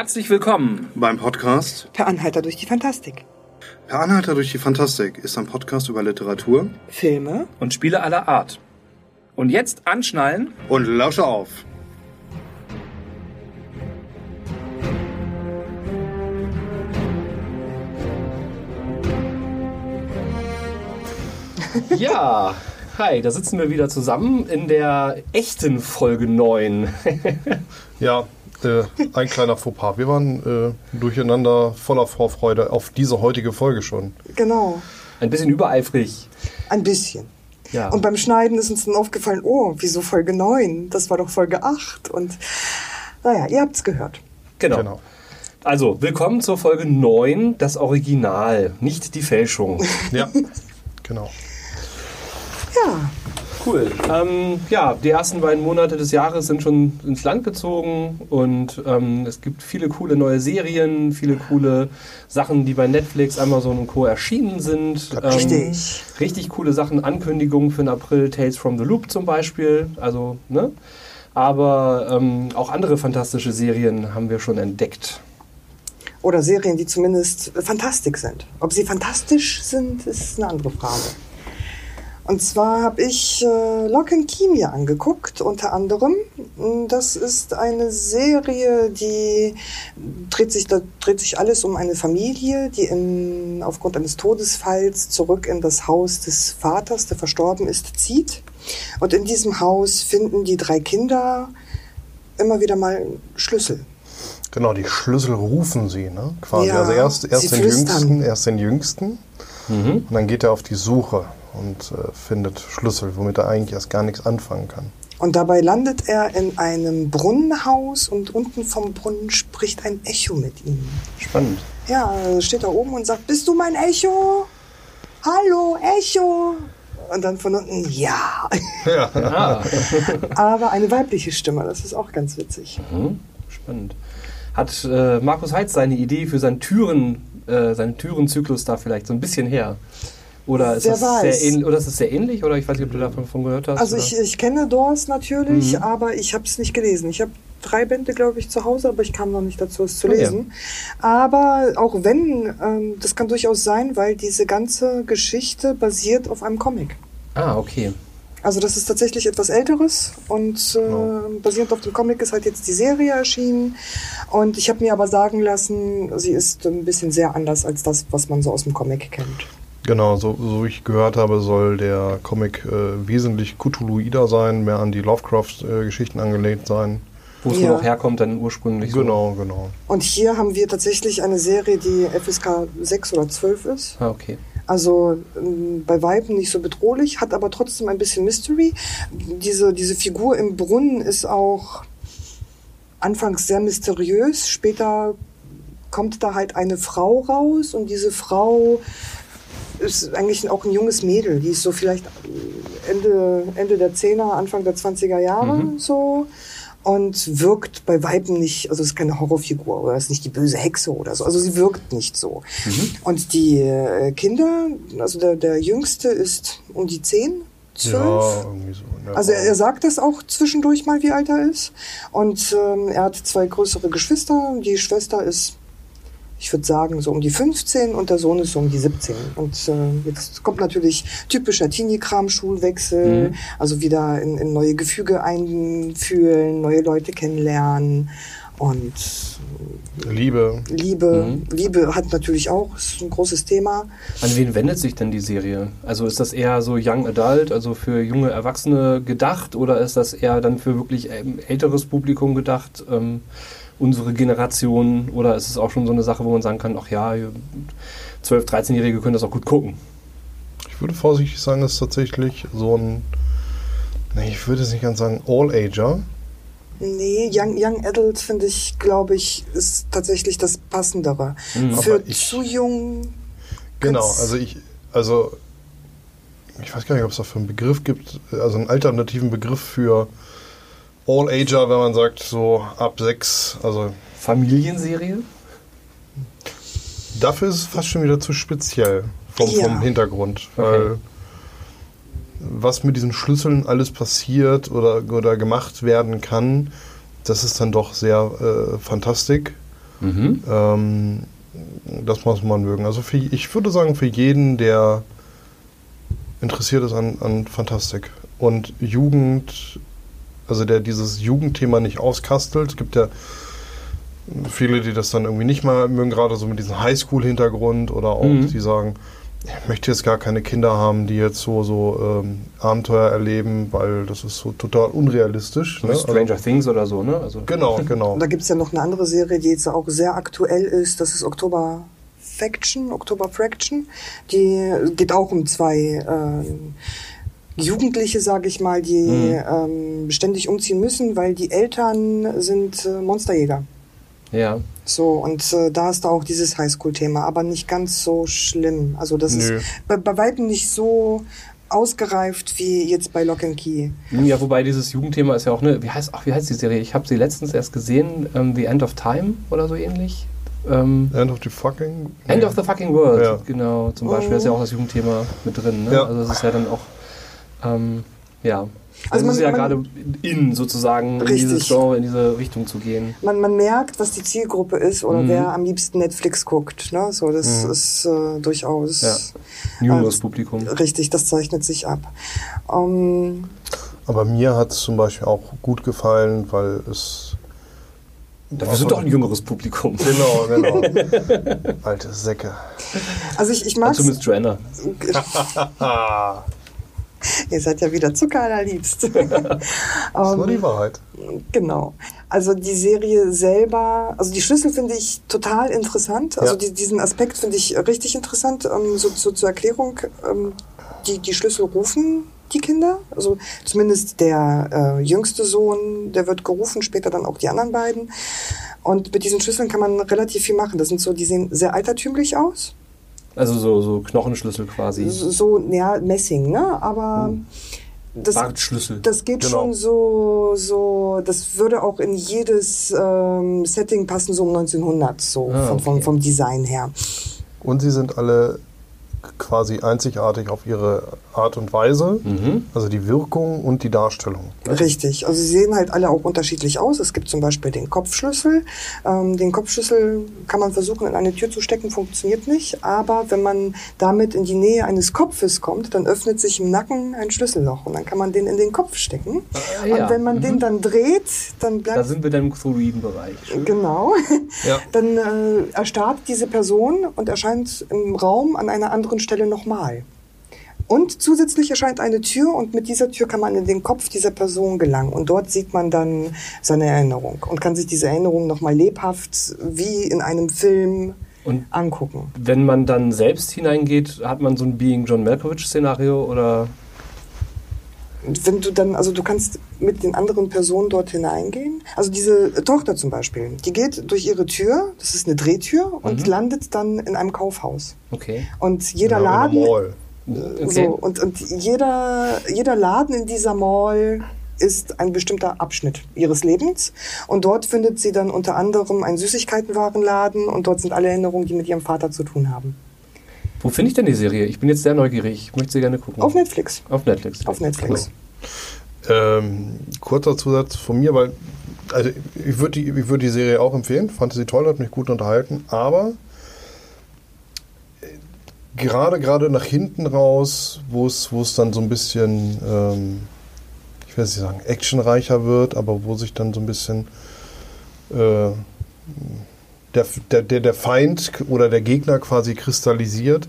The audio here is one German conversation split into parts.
Herzlich willkommen beim Podcast Per Anhalter durch die Fantastik. Per Anhalter durch die Fantastik ist ein Podcast über Literatur Filme und Spiele aller Art. Und jetzt anschnallen und lausche auf. Ja, hi, da sitzen wir wieder zusammen in der echten Folge 9. Ja, äh, ein kleiner Fauxpas. Wir waren äh, durcheinander voller Vorfreude auf diese heutige Folge schon. Genau. Ein bisschen übereifrig. Ein bisschen. Ja. Und beim Schneiden ist uns dann aufgefallen, oh, wieso Folge 9? Das war doch Folge 8. Und naja, ihr habt's gehört. Genau. Genau. Also, willkommen zur Folge 9, das Original, nicht die Fälschung. Ja, genau. Ja, Cool. Ähm, ja, die ersten beiden Monate des Jahres sind schon ins Land gezogen und ähm, es gibt viele coole neue Serien, viele coole Sachen, die bei Netflix, Amazon und Co. erschienen sind. Ähm, richtig. Richtig coole Sachen, Ankündigungen für den April, Tales from the Loop zum Beispiel. Also, ne? Aber ähm, auch andere fantastische Serien haben wir schon entdeckt. Oder Serien, die zumindest fantastisch sind. Ob sie fantastisch sind, ist eine andere Frage. Und zwar habe ich äh, Lock and Key mir angeguckt, unter anderem. Das ist eine Serie, die dreht sich, da dreht sich alles um eine Familie, die in, aufgrund eines Todesfalls zurück in das Haus des Vaters, der verstorben ist, zieht. Und in diesem Haus finden die drei Kinder immer wieder mal Schlüssel. Genau, die Schlüssel rufen sie, ne? Quasi. Ja, also erst, erst sie den flüstern. Jüngsten, erst den Jüngsten. Mhm. Und dann geht er auf die Suche und äh, findet Schlüssel, womit er eigentlich erst gar nichts anfangen kann. Und dabei landet er in einem Brunnenhaus und unten vom Brunnen spricht ein Echo mit ihm. Spannend. Ja, er steht da oben und sagt, bist du mein Echo? Hallo, Echo. Und dann von unten, ja. Ah, Aber eine weibliche Stimme, das ist auch ganz witzig. mhm. spannend. Hat äh, Markus Heitz seine Idee für seinen Türen, äh, seinen Türenzyklus da vielleicht so ein bisschen her? Oder ist, Wer das weiß. sehr ähnlich, oder ist das sehr ähnlich? Oder ich weiß nicht, ob du davon von gehört hast. Also oder? ich, ich kenne Doors natürlich, Mhm. aber ich habe es nicht gelesen. Ich habe drei Bände, glaube ich, zu Hause, aber ich kam noch nicht dazu, es zu ja. lesen. Aber auch wenn, ähm, das kann durchaus sein, weil diese ganze Geschichte basiert auf einem Comic. Ah, okay. Also das ist tatsächlich etwas Älteres und äh, Genau. basierend auf dem Comic ist halt jetzt die Serie erschienen. Und ich habe mir aber sagen lassen, sie ist ein bisschen sehr anders als das, was man so aus dem Comic kennt. Genau, so, so ich gehört habe, soll der Comic äh, wesentlich Cthulhuider sein, mehr an die Lovecraft-Geschichten angelehnt sein. Wo es Ja. auch herkommt, dann ursprünglich. Genau, genau. Und hier haben wir tatsächlich eine Serie, die FSK 6 oder 12 ist. So. Ah, okay. Also ähm, bei Weitem nicht so bedrohlich, hat aber trotzdem ein bisschen Mystery. Diese, diese Figur im Brunnen ist auch anfangs sehr mysteriös. Später kommt da halt eine Frau raus und diese Frau ist eigentlich auch ein junges Mädel. Die ist so vielleicht Ende, Ende der 10er, Anfang der 20er Jahre Mhm. so. Und wirkt bei Weitem nicht, also ist keine Horrorfigur oder ist nicht die böse Hexe oder so. Also sie wirkt nicht so. Und die äh, Kinder, also der, der Jüngste ist um die 10, 12. Ja, irgendwie so. der Also er, er sagt das auch zwischendurch mal, wie alt er ist. Und ähm, er hat zwei größere Geschwister. Die Schwester ist, ich würde sagen, so um die 15 und der Sohn ist so um die 17. Und äh, jetzt kommt natürlich typischer Teenie-Kram, Schulwechsel, Mhm. also wieder in, in neue Gefüge einfühlen, neue Leute kennenlernen. Und Liebe. Liebe, Mhm. Liebe hat natürlich auch, ist ein großes Thema. An wen wendet sich denn die Serie? Also ist das eher so Young Adult, also für junge Erwachsene gedacht, oder ist das eher dann für wirklich ähm, älteres Publikum gedacht, ähm, unsere Generation, oder ist es auch schon so eine Sache, wo man sagen kann, ach ja, 12-, 13-Jährige können das auch gut gucken? Ich würde vorsichtig sagen, es ist tatsächlich so ein, nee, ich würde es nicht ganz sagen, All-Ager. Nee, Young, Young Adult finde ich, glaube ich, ist tatsächlich das Passendere. Mhm. Für ich- zu jung. Genau, also ich, also ich weiß gar nicht, ob es dafür einen Begriff gibt, also einen alternativen Begriff für All-Ager, wenn man sagt, so ab sechs, also Familienserie? dafür ist es fast schon wieder zu speziell vom, Ja. vom Hintergrund, weil was mit diesen Schlüsseln alles passiert oder, oder gemacht werden kann, das ist dann doch sehr äh, fantastisch. Mhm. Ähm, das muss man mögen. Also für, ich würde sagen, für jeden, der interessiert ist an, an Fantastik und Jugend, also der dieses Jugendthema nicht auskastelt. Es gibt ja viele, die das dann irgendwie nicht mal mögen, gerade so mit diesem Highschool-Hintergrund oder auch, Mhm. die sagen, ich möchte jetzt gar keine Kinder haben, die jetzt so, so ähm, Abenteuer erleben, weil das ist so total unrealistisch. Ne? Stranger Things oder so, ne? Also, Genau, genau. Und da gibt es ja noch eine andere Serie, die jetzt auch sehr aktuell ist. Das ist Oktober Faction, Oktober Fraction. Die geht auch um zwei ähm, Jugendliche, sage ich mal, die Mhm. ähm, ständig umziehen müssen, weil die Eltern sind äh, Monsterjäger. ja. So, und äh, da ist da auch dieses Highschool-Thema, aber nicht ganz so schlimm. Also das Nö. ist bei, bei weitem nicht so ausgereift wie jetzt bei Lock and Key. Ja, wobei dieses Jugendthema ist ja auch, ne, wie heißt, ach, wie heißt die Serie? Ich habe sie letztens erst gesehen, ähm, The End of Time oder so ähnlich. Ähm, End of the fucking. End of the fucking World, Ja. genau, zum Beispiel. Da ist ja auch das Jugendthema mit drin. Ne? Ja. Also es ist ja dann auch, ähm, ja. Also, Also es ist man- ja man- gerade in sozusagen in Richtig. dieses Genre, in diese Richtung zu gehen. Man, man merkt, was die Zielgruppe ist oder Mhm. wer am liebsten Netflix guckt. Ne? So, das Mhm. ist äh, durchaus Ja. Jüngeres Also, Publikum. richtig, das zeichnet sich ab. Ähm, Aber mir hat es zum Beispiel auch gut gefallen, weil es. Wir sind doch ein jüngeres Publikum. Genau, genau. Alte Säcke. also ich, ich mag zumindest Joanna. Ihr seid ja wieder Zucker allerliebst. das ist nur die Wahrheit. Genau. Also die Serie selber, also die Schlüssel finde ich total interessant. Also Ja. die, diesen Aspekt finde ich richtig interessant. Ähm, so, so zur Erklärung, ähm, die, die Schlüssel rufen die Kinder. Also zumindest der äh, jüngste Sohn, der wird gerufen, später dann auch die anderen beiden. Und mit diesen Schlüsseln kann man relativ viel machen. Das sind so, die sehen sehr altertümlich aus. Also so, so Knochenschlüssel quasi. So, ja, Messing, ne? Aber das, Bartschlüssel. das geht Genau. schon so, so, das würde auch in jedes ähm, Setting passen, so um 1900, so Ah, vom, vom, okay. vom Design her. Und sie sind alle quasi einzigartig auf ihre Art und Weise. Mhm. Also die Wirkung und die Darstellung. Richtig. Also sie sehen halt alle auch unterschiedlich aus. Es gibt zum Beispiel den Kopfschlüssel. Ähm, den Kopfschlüssel kann man versuchen, in eine Tür zu stecken, funktioniert nicht. Aber wenn man damit in die Nähe eines Kopfes kommt, dann öffnet sich im Nacken ein Schlüsselloch und dann kann man den in den Kopf stecken. Ah, ja. Und wenn man den dann dreht, dann Da bleibt sind wir dann im Cthulhuiden-Bereich. Genau. Ja. Dann äh, erstarrt diese Person und erscheint im Raum an einer anderen Stelle nochmal. Und zusätzlich erscheint eine Tür und mit dieser Tür kann man in den Kopf dieser Person gelangen. Und dort sieht man dann seine Erinnerung und kann sich diese Erinnerung nochmal lebhaft wie in einem Film Und angucken. wenn man dann selbst hineingeht, hat man so ein Being John Malkovich-Szenario oder. Wenn du dann, also du kannst mit den anderen Personen dort hineingehen. Also diese Tochter zum Beispiel, die geht durch ihre Tür, das ist eine Drehtür, und Mhm. landet dann in einem Kaufhaus. Okay. Und jeder Ja, in Laden. Okay. So, und, und jeder, jeder Laden in dieser Mall ist ein bestimmter Abschnitt ihres Lebens. Und dort findet sie dann unter anderem einen Süßigkeitenwarenladen und dort sind alle Erinnerungen, die mit ihrem Vater zu tun haben. Wo finde ich denn die Serie? Ich bin jetzt sehr neugierig. Ich möchte sie gerne gucken. Auf Netflix. Auf Netflix. Auf Netflix. Ähm, kurzer Zusatz von mir, weil also ich würde die, ich würd die Serie auch empfehlen, fand sie toll, hat mich gut unterhalten, aber äh, gerade gerade nach hinten raus, wo es wo es dann so ein bisschen, ähm, ich will nicht sagen actionreicher wird, aber wo sich dann so ein bisschen äh, der, der, der, Feind oder der Gegner quasi kristallisiert,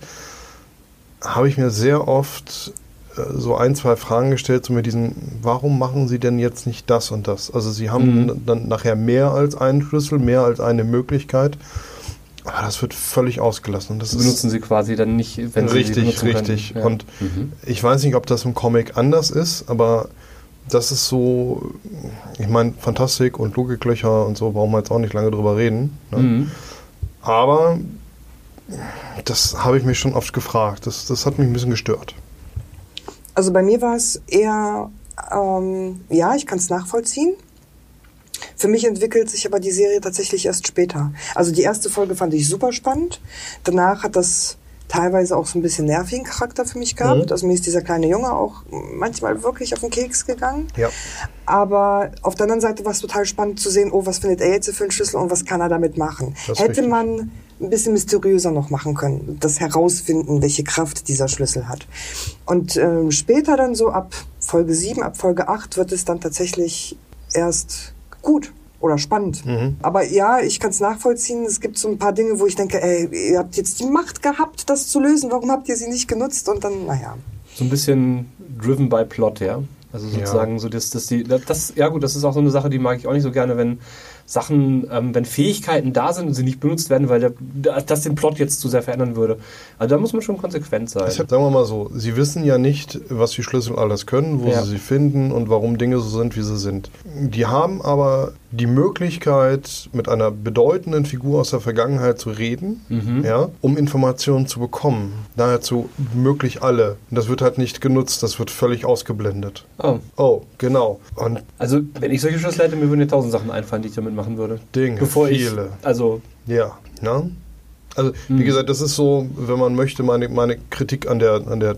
habe ich mir sehr oft äh, so ein, zwei Fragen gestellt, so mit diesem, warum machen sie denn jetzt nicht das und das? Also sie haben Mhm. dann nachher mehr als einen Schlüssel, mehr als eine Möglichkeit, aber das wird völlig ausgelassen. Und das benutzen sie quasi dann nicht, wenn sie sie richtig, benutzen richtig. Ja. Und Mhm. ich weiß nicht, ob das im Comic anders ist, aber das ist so, ich meine, Fantastik und Logiklöcher und so, brauchen wir jetzt auch nicht lange drüber reden. Ne? Mhm. Aber das habe ich mich schon oft gefragt. Das, das hat mich ein bisschen gestört. Also bei mir war es eher, ähm, ja, ich kann es nachvollziehen. Für mich entwickelt sich aber die Serie tatsächlich erst später. Also die erste Folge fand ich super spannend. Danach hat das teilweise auch so ein bisschen nervigen Charakter für mich gehabt. Mhm. Also mir ist dieser kleine Junge auch manchmal wirklich auf den Keks gegangen. Ja. Aber auf der anderen Seite war es total spannend zu sehen, oh, was findet er jetzt für einen Schlüssel und was kann er damit machen. Hätte richtig. man ein bisschen mysteriöser noch machen können, das herausfinden, welche Kraft dieser Schlüssel hat. Und ähm, später dann so ab Folge 7, ab Folge 8 wird es dann tatsächlich erst gut oder spannend. Mhm. Aber ja, ich kann es nachvollziehen. Es gibt so ein paar Dinge, wo ich denke, ey, ihr habt jetzt die Macht gehabt, das zu lösen. Warum habt ihr sie nicht genutzt? Und dann, naja. So ein bisschen driven by plot, ja. Also sozusagen so, dass, dass die, das, ja gut, das ist auch so eine Sache, die mag ich auch nicht so gerne, wenn Sachen, ähm, wenn Fähigkeiten da sind und sie nicht benutzt werden, weil der, das den Plot jetzt zu sehr verändern würde. Also da muss man schon konsequent sein. Hat, sagen wir mal so, Sie wissen ja nicht, was die Schlüssel alles können, wo Ja. sie sie finden und warum Dinge so sind, wie sie sind. Die haben aber die Möglichkeit, mit einer bedeutenden Figur aus der Vergangenheit zu reden, Mhm. ja, um Informationen zu bekommen. Nahezu möglich alle. Und das wird halt nicht genutzt, das wird völlig ausgeblendet. Oh. Oh, genau. Und Also, wenn ich solche Schlüssel hätte, mir würden ja tausend Sachen einfallen, die ich damit machen würde. Dinge, Bevor viele. ich. Also, Ja, ne? Also, wie Mhm. gesagt, das ist so, wenn man möchte, meine, meine Kritik an der, an der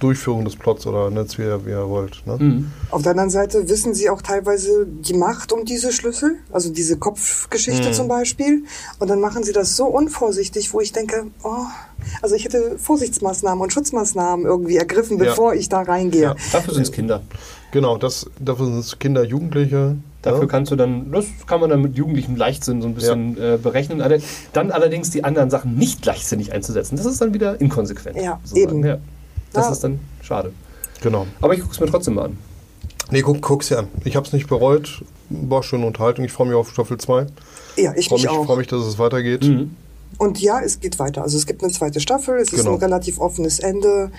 Durchführung des Plots oder nennt wie ihr, wie ihr wollt. Ne? mh. Auf der anderen Seite wissen sie auch teilweise die Macht um diese Schlüssel, also diese Kopfgeschichte Mhm. zum Beispiel. Und dann machen sie das so unvorsichtig, wo ich denke, oh, also ich hätte Vorsichtsmaßnahmen und Schutzmaßnahmen irgendwie ergriffen, Ja. bevor ich da reingehe. Ja. dafür sind es Kinder. Genau, das, dafür sind es Kinder, Jugendliche. Dafür ja? kannst du dann, das kann man dann mit jugendlichem Leichtsinn so ein bisschen äh, berechnen. Alle- Dann allerdings die anderen Sachen nicht leichtsinnig einzusetzen. Das ist dann wieder inkonsequent. Ja, sozusagen. eben. Ja. Das Ja. ist dann schade. Genau. Aber ich gucke es mir trotzdem mal an. Nee, guck, guck's dir an. Ich habe es nicht bereut. War schöne Unterhaltung. Ich freue mich auf Staffel 2. Ja, ich Freue mich mich, auch. freu mich, dass es weitergeht. Mhm. Und ja, es geht weiter. Also es gibt eine zweite Staffel, es ist Genau. ein relativ offenes Ende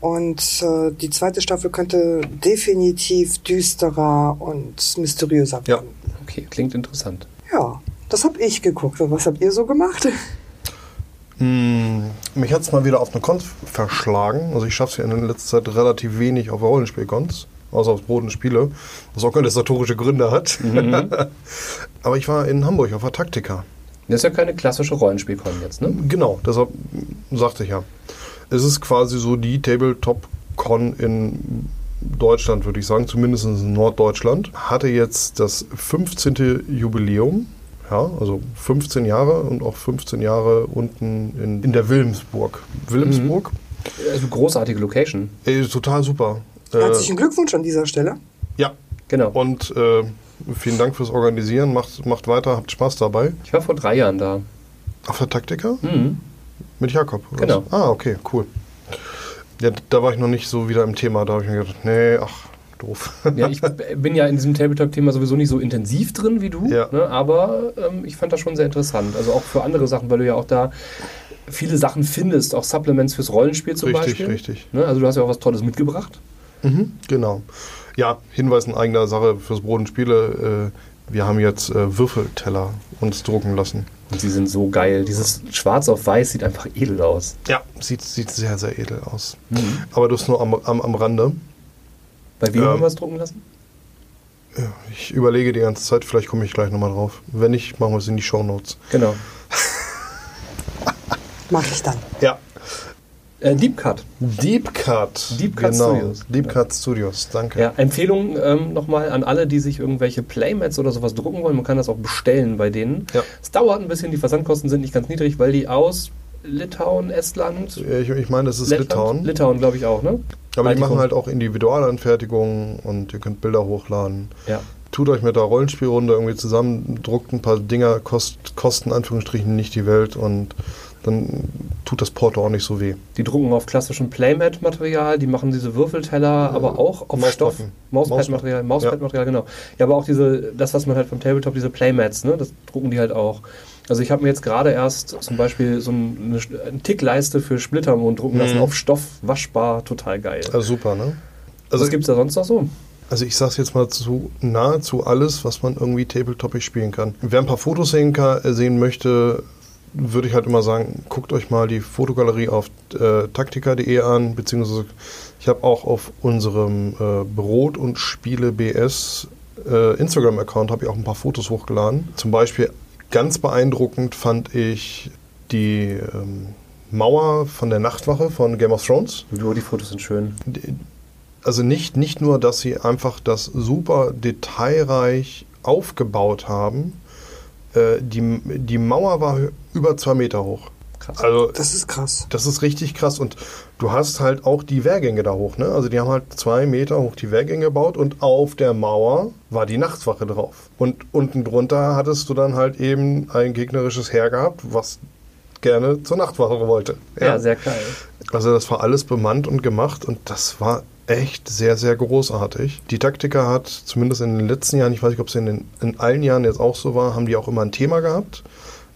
und äh, die zweite Staffel könnte definitiv düsterer und mysteriöser Ja. werden. Okay, klingt interessant. Ja, das habe ich geguckt. Und was habt ihr so gemacht? Mm, mich hat es mal wieder auf eine Cons verschlagen. Also ich schaffe es ja in letzter Zeit relativ wenig auf Rollenspielcons. Außer aufs Brot und Spiele. Was auch organisatorische Gründe hat. Mhm. Aber ich war in Hamburg auf der Taktika. Das ist ja keine klassische Rollenspielkon jetzt, ne? Genau, deshalb sagte ich ja. Es ist quasi so die Tabletop-Con in Deutschland, würde ich sagen, zumindest in Norddeutschland. Hatte jetzt das 15. Jubiläum. Ja, also 15 Jahre und auch 15 Jahre unten in, in der Wilhelmsburg. Wilhelmsburg, Also großartige Location. ey, total super. Äh, Herzlichen Glückwunsch an dieser Stelle. ja, Genau. und äh, vielen Dank fürs Organisieren. Macht, macht weiter, habt Spaß dabei. Ich war vor drei Jahren da. Auf der Taktika? Mhm. Mit Jakob? oder Genau. was? Ah, okay, cool. Ja, da war ich noch nicht so wieder im Thema. Da habe ich mir gedacht, nee, ach, doof. Ja, ich bin ja in diesem Tabletop-Thema sowieso nicht so intensiv drin wie du, Ja. ne, aber ähm, ich fand das schon sehr interessant. Also auch für andere Sachen, weil du ja auch da viele Sachen findest, auch Supplements fürs Rollenspiel zum richtig, Beispiel. richtig. Ne, also du hast ja auch was Tolles mitgebracht. Mhm, genau. Ja, Hinweis in eigener Sache fürs Brot und Spiele. Äh, wir haben jetzt äh, Würfelteller uns drucken lassen. Und sie sind so geil. Dieses Schwarz auf Weiß sieht einfach edel aus. Ja, sieht, sieht sehr, sehr edel aus. Mhm. Aber das nur am, am, am Rande. Bei wem Ähm, haben wir es drucken lassen? Ja, ich überlege die ganze Zeit, vielleicht komme ich gleich nochmal drauf. Wenn nicht, machen wir es in die Shownotes. Genau. Mache ich dann. Ja. Äh, Deep Cut. Deep Cut. Deep Cut genau. Studios. Deep Cut Studios, danke. Ja, Empfehlung ähm, nochmal an alle, die sich irgendwelche Playmats oder sowas drucken wollen. Man kann das auch bestellen bei denen. Ja. Es dauert ein bisschen, die Versandkosten sind nicht ganz niedrig, weil die aus Litauen, Estland, Ich, ich meine, das ist Lettland? Litauen. Litauen, glaube ich auch, ne? Aber die machen halt auch Individualanfertigungen und ihr könnt Bilder hochladen. Ja. Tut euch mit der Rollenspielrunde irgendwie zusammen, druckt ein paar Dinger, kost, kosten Anführungsstrichen nicht die Welt und dann tut das Porto auch nicht so weh. Die drucken auf klassischem Playmat-Material, die machen diese Würfelteller, aber auch auf Mausplatten. Stoff. Mauspad-Material, Mauspad-Material, genau. Ja, aber auch diese, das, was man halt vom Tabletop, diese Playmats, ne, das drucken die halt auch. Also ich habe mir jetzt gerade erst zum Beispiel so ein- eine, eine Tickleiste für Splittermond drucken lassen, Mhm. auf Stoff, waschbar, total geil. Also super, ne? Also, was gibt's da sonst noch so? also ich sag's jetzt mal zu nahezu alles, was man irgendwie tabletopig spielen kann. Wer ein paar Fotos sehen, kann, äh, sehen möchte, würde ich halt immer sagen, guckt euch mal die Fotogalerie auf äh, taktika.de an, beziehungsweise ich habe auch auf unserem äh, Brot und Spiele BS äh, Instagram-Account habe ich auch ein paar Fotos hochgeladen. Zum Beispiel ganz beeindruckend fand ich die ähm, Mauer von der Nachtwache von Game of Thrones. Jo, die Fotos sind schön. Also nicht, nicht nur, dass sie einfach das super detailreich aufgebaut haben, äh, die, die Mauer war über zwei Meter hoch. Krass. Also Das ist krass. das ist richtig krass und du hast halt auch die Wehrgänge da hoch, ne? Also die haben halt zwei Meter hoch die Wehrgänge gebaut und auf der Mauer war die Nachtwache drauf. Und unten drunter hattest du dann halt eben ein gegnerisches Heer gehabt, was gerne zur Nachtwache wollte. ja, sehr geil. Also das war alles bemannt und gemacht und das war echt sehr, sehr großartig. Die Taktiker hat zumindest in den letzten Jahren, ich weiß nicht, ob es in, den, in allen Jahren jetzt auch so war, haben die auch immer ein Thema gehabt.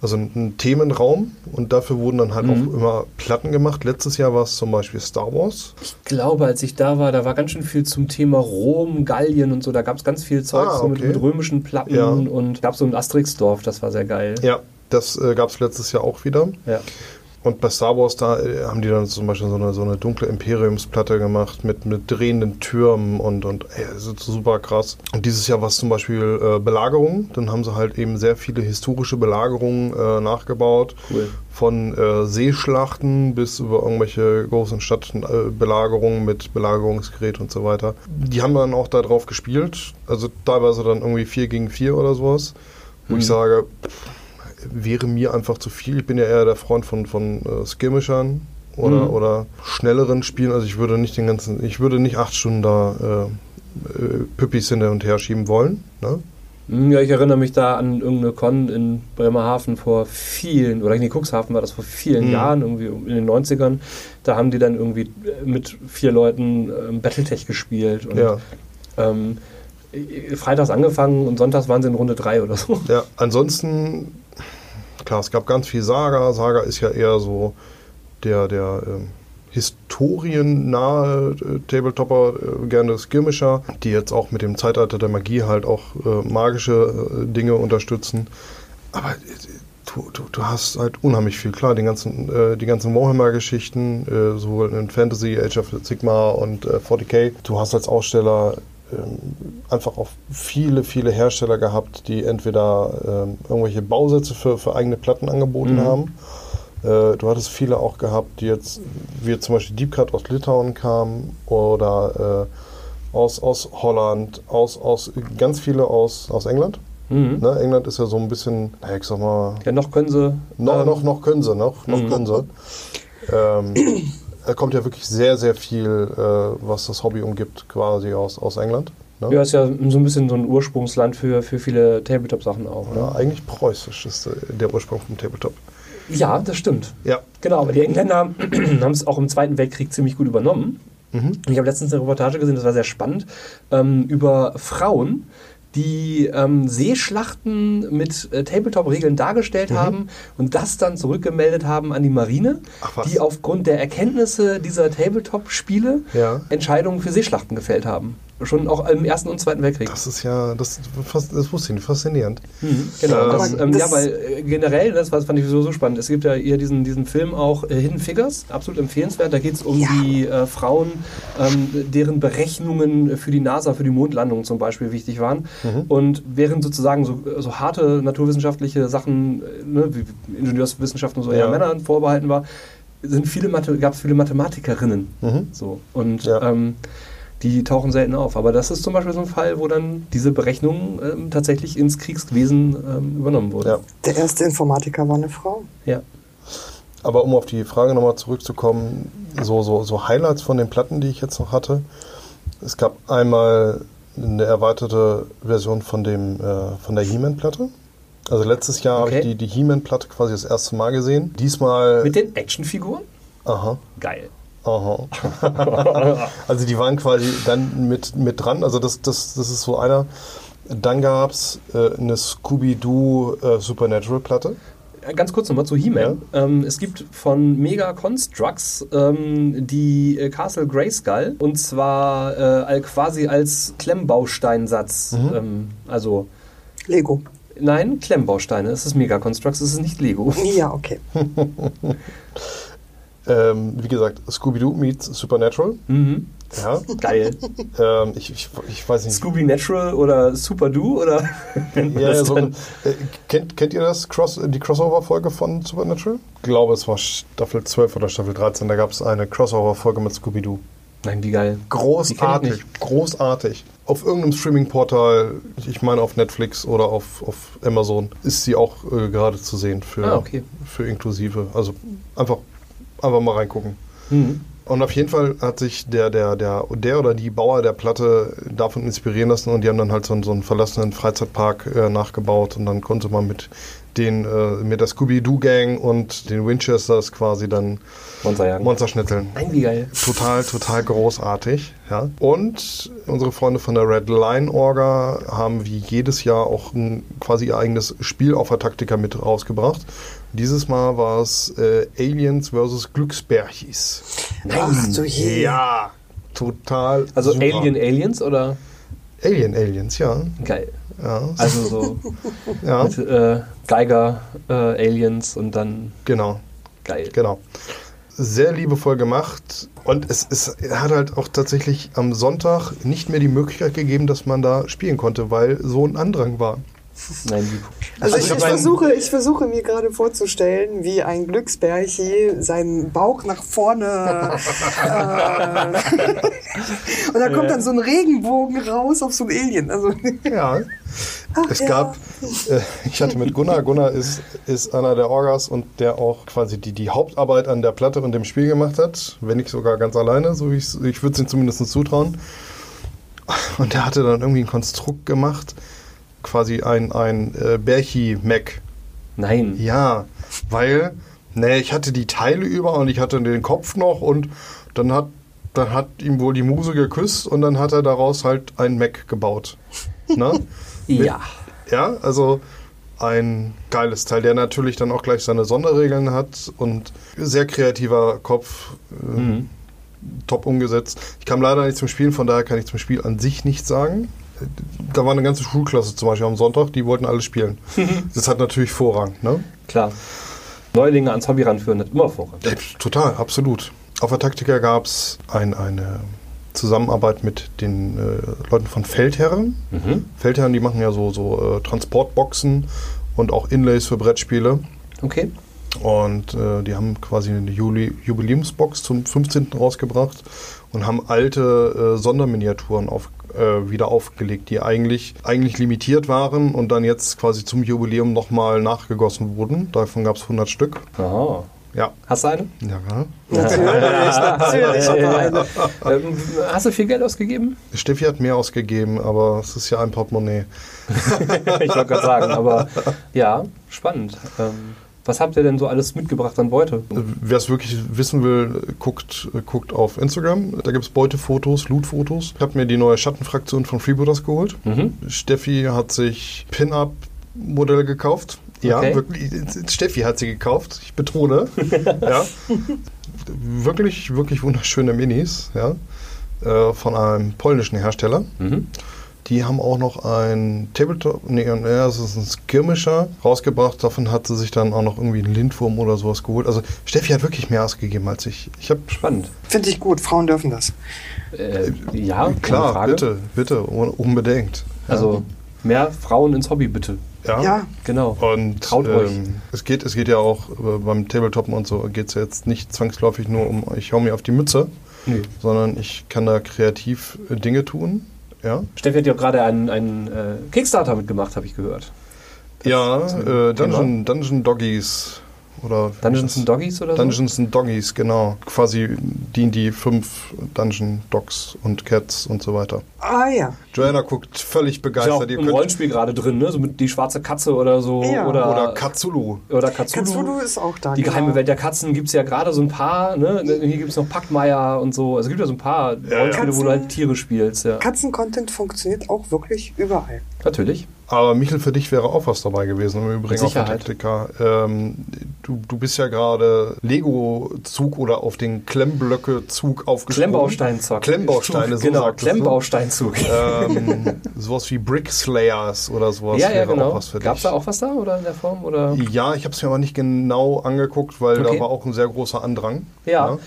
Also einen Themenraum und dafür wurden dann halt Mhm. auch immer Platten gemacht. Letztes Jahr war es zum Beispiel Star Wars. Ich glaube, als ich da war, da war ganz schön viel zum Thema Rom, Gallien und so. Da gab es ganz viel Zeug Ah, so mit, okay. mit römischen Platten Ja. und gab so ein Asterix-Dorf, das war sehr geil. Ja, das äh, gab es letztes Jahr auch wieder. Ja. Und bei Star Wars, da äh, haben die dann zum Beispiel so eine, so eine dunkle Imperiumsplatte gemacht mit, mit drehenden Türmen und, und ey, super krass. Und dieses Jahr war es zum Beispiel äh, Belagerung. Dann haben sie halt eben sehr viele historische Belagerungen äh, nachgebaut. Cool. Von äh, Seeschlachten bis über irgendwelche großen Stadtbelagerungen äh, mit Belagerungsgerät und so weiter. Die haben dann auch da drauf gespielt. Also teilweise dann irgendwie 4 gegen 4 oder sowas. Wo Mhm. ich sage, pff, wäre mir einfach zu viel. Ich bin ja eher der Freund von, von äh, Skirmishern oder, Mhm. oder schnelleren Spielen. Also ich würde nicht den ganzen, ich würde nicht acht Stunden da äh, äh, Püppis hin und her schieben wollen. Ne? Hm, Ja, ich erinnere mich da an irgendeine Con in Bremerhaven vor vielen, oder in Cuxhaven war das vor vielen Mhm. Jahren, irgendwie in den 90ern. Da haben die dann irgendwie äh, mit vier Leuten ähm, Battletech gespielt. Und, Ja. ähm, äh, freitags angefangen und sonntags waren sie in Runde drei oder so. Ja, ansonsten, klar, es gab ganz viel Saga. Saga ist ja eher so der, der ähm, historiennahe äh, Tabletopper, äh, gerne Skirmisher, die jetzt auch mit dem Zeitalter der Magie halt auch äh, magische äh, Dinge unterstützen. Aber äh, du, du, du hast halt unheimlich viel. Klar, die ganzen, äh, die ganzen Warhammer-Geschichten, sowohl in Fantasy, Age of Sigma und äh, 40k. Du hast als Aussteller einfach auch viele, viele Hersteller gehabt, die entweder ähm, irgendwelche Bausätze für, für eigene Platten angeboten Mhm. haben. Äh, du hattest viele auch gehabt, die jetzt, wie zum Beispiel Deep Cut aus Litauen kamen oder äh, aus, aus Holland, aus, aus ganz viele aus, aus England. Mhm. Ne? England ist ja so ein bisschen, naja, ich sag mal, Ja, noch können sie. noch, ähm, noch, noch können sie, noch, noch Mhm. können sie. Ähm, kommt ja wirklich sehr, sehr viel, äh, was das Hobby umgibt, quasi aus, aus England. Ne? Ja, ist ja so ein bisschen so ein Ursprungsland für, für viele Tabletop-Sachen auch. Ja, Ne? eigentlich preußisch ist der Ursprung vom Tabletop. Ja, das stimmt. Ja. Genau, aber die Engländer haben es auch im Zweiten Weltkrieg ziemlich gut übernommen. Mhm. Ich habe letztens eine Reportage gesehen, das war sehr spannend, ähm, über Frauen, die ähm, Seeschlachten mit äh, Tabletop-Regeln dargestellt haben und das dann zurückgemeldet haben an die Marine, Mhm. Ach, die aufgrund der Erkenntnisse dieser Tabletop-Spiele Ja. Entscheidungen für Seeschlachten gefällt haben. Schon auch im Ersten und Zweiten Weltkrieg. Das ist ja, das, das wusste ich nicht, faszinierend. Mhm, genau, Ähm, das, Aber ähm, das- ja, weil generell, das fand ich so, so spannend. Es gibt ja hier diesen, diesen Film auch äh, Hidden Figures, absolut empfehlenswert. Da geht es um Ja. die äh, Frauen, ähm, deren Berechnungen für die NASA, für die Mondlandung zum Beispiel wichtig waren. Und während sozusagen so, so harte naturwissenschaftliche Sachen, äh, ne, wie Ingenieurswissenschaften und so eher Ja. Männern vorbehalten war, sind viele gab es viele Mathematikerinnen. Mhm. So. Und Ja. ähm, die tauchen selten auf. Aber das ist zum Beispiel so ein Fall, wo dann diese Berechnung ähm, tatsächlich ins Kriegswesen ähm, übernommen wurde. Ja. Der erste Informatiker war eine Frau. Ja. Aber um auf die Frage nochmal zurückzukommen, so, so, so Highlights von den Platten, die ich jetzt noch hatte. Es gab einmal eine erweiterte Version von, dem, äh, von der He-Man-Platte. Also letztes Jahr habe Okay. ich die, die He-Man-Platte quasi das erste Mal gesehen. Diesmal. Mit den Actionfiguren? aha. Geil. Aha. also die waren quasi dann mit, mit dran. Also das, das, das ist so einer. Dann gab es äh, eine Scooby-Doo äh, Supernatural-Platte. Ganz kurz nochmal zu He-Man. Ähm, es gibt von Mega Constructs ähm, die äh, Castle Grayskull und zwar äh, quasi als Klemmbausteinsatz. Mhm. Ähm, also, Lego. nein, Klemmbausteine. Es ist Mega Constructs, es ist nicht Lego. Ja, okay. Ähm, wie gesagt, Scooby-Doo meets Supernatural. Mhm. Ja, Geil. ähm, ich, ich, ich weiß nicht. Scooby Natural oder Super Do oder? Ja, so, äh, kennt, kennt ihr das Cross, die Crossover-Folge von Supernatural? Ich glaube, es war Staffel 12 oder Staffel 13. Da gab es eine Crossover-Folge mit Scooby-Doo. Nein, wie geil. Großartig, großartig. Auf irgendeinem Streaming-Portal, ich meine auf Netflix oder auf, auf Amazon, ist sie auch äh, gerade zu sehen für, Ah, okay. für inklusive. Also einfach, einfach mal reingucken. Mhm. Und auf jeden Fall hat sich der, der, der, der oder die Bauer der Platte davon inspirieren lassen und die haben dann halt so, einen- so einen verlassenen Freizeitpark äh, nachgebaut und dann konnte man mit den, äh, mit der Scooby-Doo-Gang und den Winchesters quasi dann Monster. Monster schnitzeln. Nein, wie geil. Total, total großartig. Ja. Und unsere Freunde von der Red Line Orga haben wie jedes Jahr auch ein, quasi ihr eigenes Spiel auf der Taktika mit rausgebracht. Dieses Mal war es äh, Aliens vs. Glücksbärchis. Ach du je. Ja, total. Also super. Alien Aliens oder? Alien Aliens, ja. Geil. ja. Also so ja, mit äh, Geiger äh, Aliens und dann genau, geil. genau. Sehr liebevoll gemacht und es, es hat halt auch tatsächlich am Sonntag nicht mehr die Möglichkeit gegeben, dass man da spielen konnte, weil so ein Andrang war. Nein, wie Also Ich ich, ich, versuche, ich versuche mir gerade vorzustellen, wie ein Glücksbärchi seinen Bauch nach vorne äh, und da kommt dann so ein Regenbogen raus auf so ein Alien. Also Ja. Ach, Es ja. gab, äh, ich hatte mit Gunnar, Gunnar ist, ist einer der Orgas und der auch quasi die, die Hauptarbeit an der Platte und dem Spiel gemacht hat, wenn nicht sogar ganz alleine, so wie ich's- ich würde es ihm zumindest zutrauen. Und der hatte dann irgendwie ein Konstrukt gemacht, quasi ein, ein äh, Berchi-Mac. Nein. Ja, weil, ne, ich hatte die Teile über und ich hatte den Kopf noch und dann hat, dann hat ihm wohl die Muse geküsst und dann hat er daraus halt ein Mac gebaut. Ne? Ja. Ja, also ein geiles Teil, der natürlich dann auch gleich seine Sonderregeln hat und sehr kreativer Kopf, äh, Mhm. top umgesetzt. Ich kam leider nicht zum Spielen, von daher kann ich zum Spiel an sich nichts sagen. Da war eine ganze Schulklasse zum Beispiel am Sonntag, die wollten alle spielen. das hat natürlich Vorrang, ne? Klar. Neulinge ans Hobby ranführen hat immer Vorrang. Ja, total, absolut. Auf der Taktika gab es ein, eine Zusammenarbeit mit den äh, Leuten von Feldherren. Mhm. Feldherren, die machen ja so, so äh, Transportboxen und auch Inlays für Brettspiele. Okay. Und äh, die haben quasi eine Juli Jubiläumsbox zum 15. rausgebracht und haben alte äh, Sonderminiaturen auf, äh, wieder aufgelegt, die eigentlich, eigentlich limitiert waren und dann jetzt quasi zum Jubiläum nochmal nachgegossen wurden. Davon gab es 100 Stück. Aha. Ja. Hast du eine? ja. natürlich, natürlich. Ähm, hast du viel Geld ausgegeben? Steffi hat mehr ausgegeben, aber es ist ja ein Portemonnaie. ich wollte gerade sagen, aber ja, spannend. Ähm, was habt ihr denn so alles mitgebracht an Beute? Wer es wirklich wissen will, guckt, guckt auf Instagram. Da gibt es Beutefotos, Lootfotos. Ich habe mir die neue Schattenfraktion von Freebooters geholt. Mhm. Steffi hat sich Pin-Up-Modelle gekauft. Ja, Okay. wirklich. Steffi hat sie gekauft. Ich betone. ja. Wirklich, wirklich wunderschöne Minis. Ja. Äh, von einem polnischen Hersteller. Mhm. Die haben auch noch ein Tabletop, nee, ja, es ist ein Skirmisher rausgebracht. Davon hat sie sich dann auch noch irgendwie einen Lindwurm oder sowas geholt. Also Steffi hat wirklich mehr ausgegeben als ich. Ich habe Spannend. Finde ich gut, Frauen dürfen das. Äh, ja, ohne klar, Frage. bitte, bitte, un- unbedingt. Also mehr Frauen ins Hobby, bitte. ja. Ja, Genau. Und Traut euch. ähm, es geht, es geht ja auch äh, beim Tabletoppen und so geht es ja jetzt nicht zwangsläufig nur um, ich hau mir auf die Mütze, Nee. sondern ich kann da kreativ äh, Dinge tun. Ja, Steffi hat ja auch gerade einen, einen äh, Kickstarter mitgemacht, habe ich gehört. ja ist ein äh. Dungeon, Dungeon Doggies oder Dungeons and Doggies oder so? Dungeons and Doggies, genau. Quasi D&D 5 Dungeon Dogs und Cats und so weiter. ah ja. Joanna guckt völlig Ist ja auch begeistert. Ihr im könnt, Rollenspiel gerade drin, ne? So mit die schwarze Katze oder so. Ja. Oder, oder Cthulhu. oder. Cthulhu ist auch da. Die genau. geheime Welt der Katzen gibt es ja gerade so ein paar. Ne? Hier gibt es noch Packmeier und so. Also es gibt ja so ein paar Rollenspiele, wo du halt Tiere spielst. Ja. Katzencontent funktioniert auch wirklich überall. Natürlich. Aber Michel, für dich wäre auch was dabei gewesen im Übrigen auf der. Taktika. Ähm, du, du bist ja gerade Lego-Zug oder auf den Klemmblöcke-Zug aufgesprungen. Klemmbaustein-Zock. Klemmbausteine, so Genau, du. Klemmbausteinzug. Ähm, sowas wie Brick Slayers oder sowas ja, ja, wäre genau. auch was für Gab es dich. da auch was da oder in der Form? Oder? Ja, ich habe es mir aber nicht genau angeguckt, weil Okay. da war auch ein sehr großer Andrang. Ja. Ja,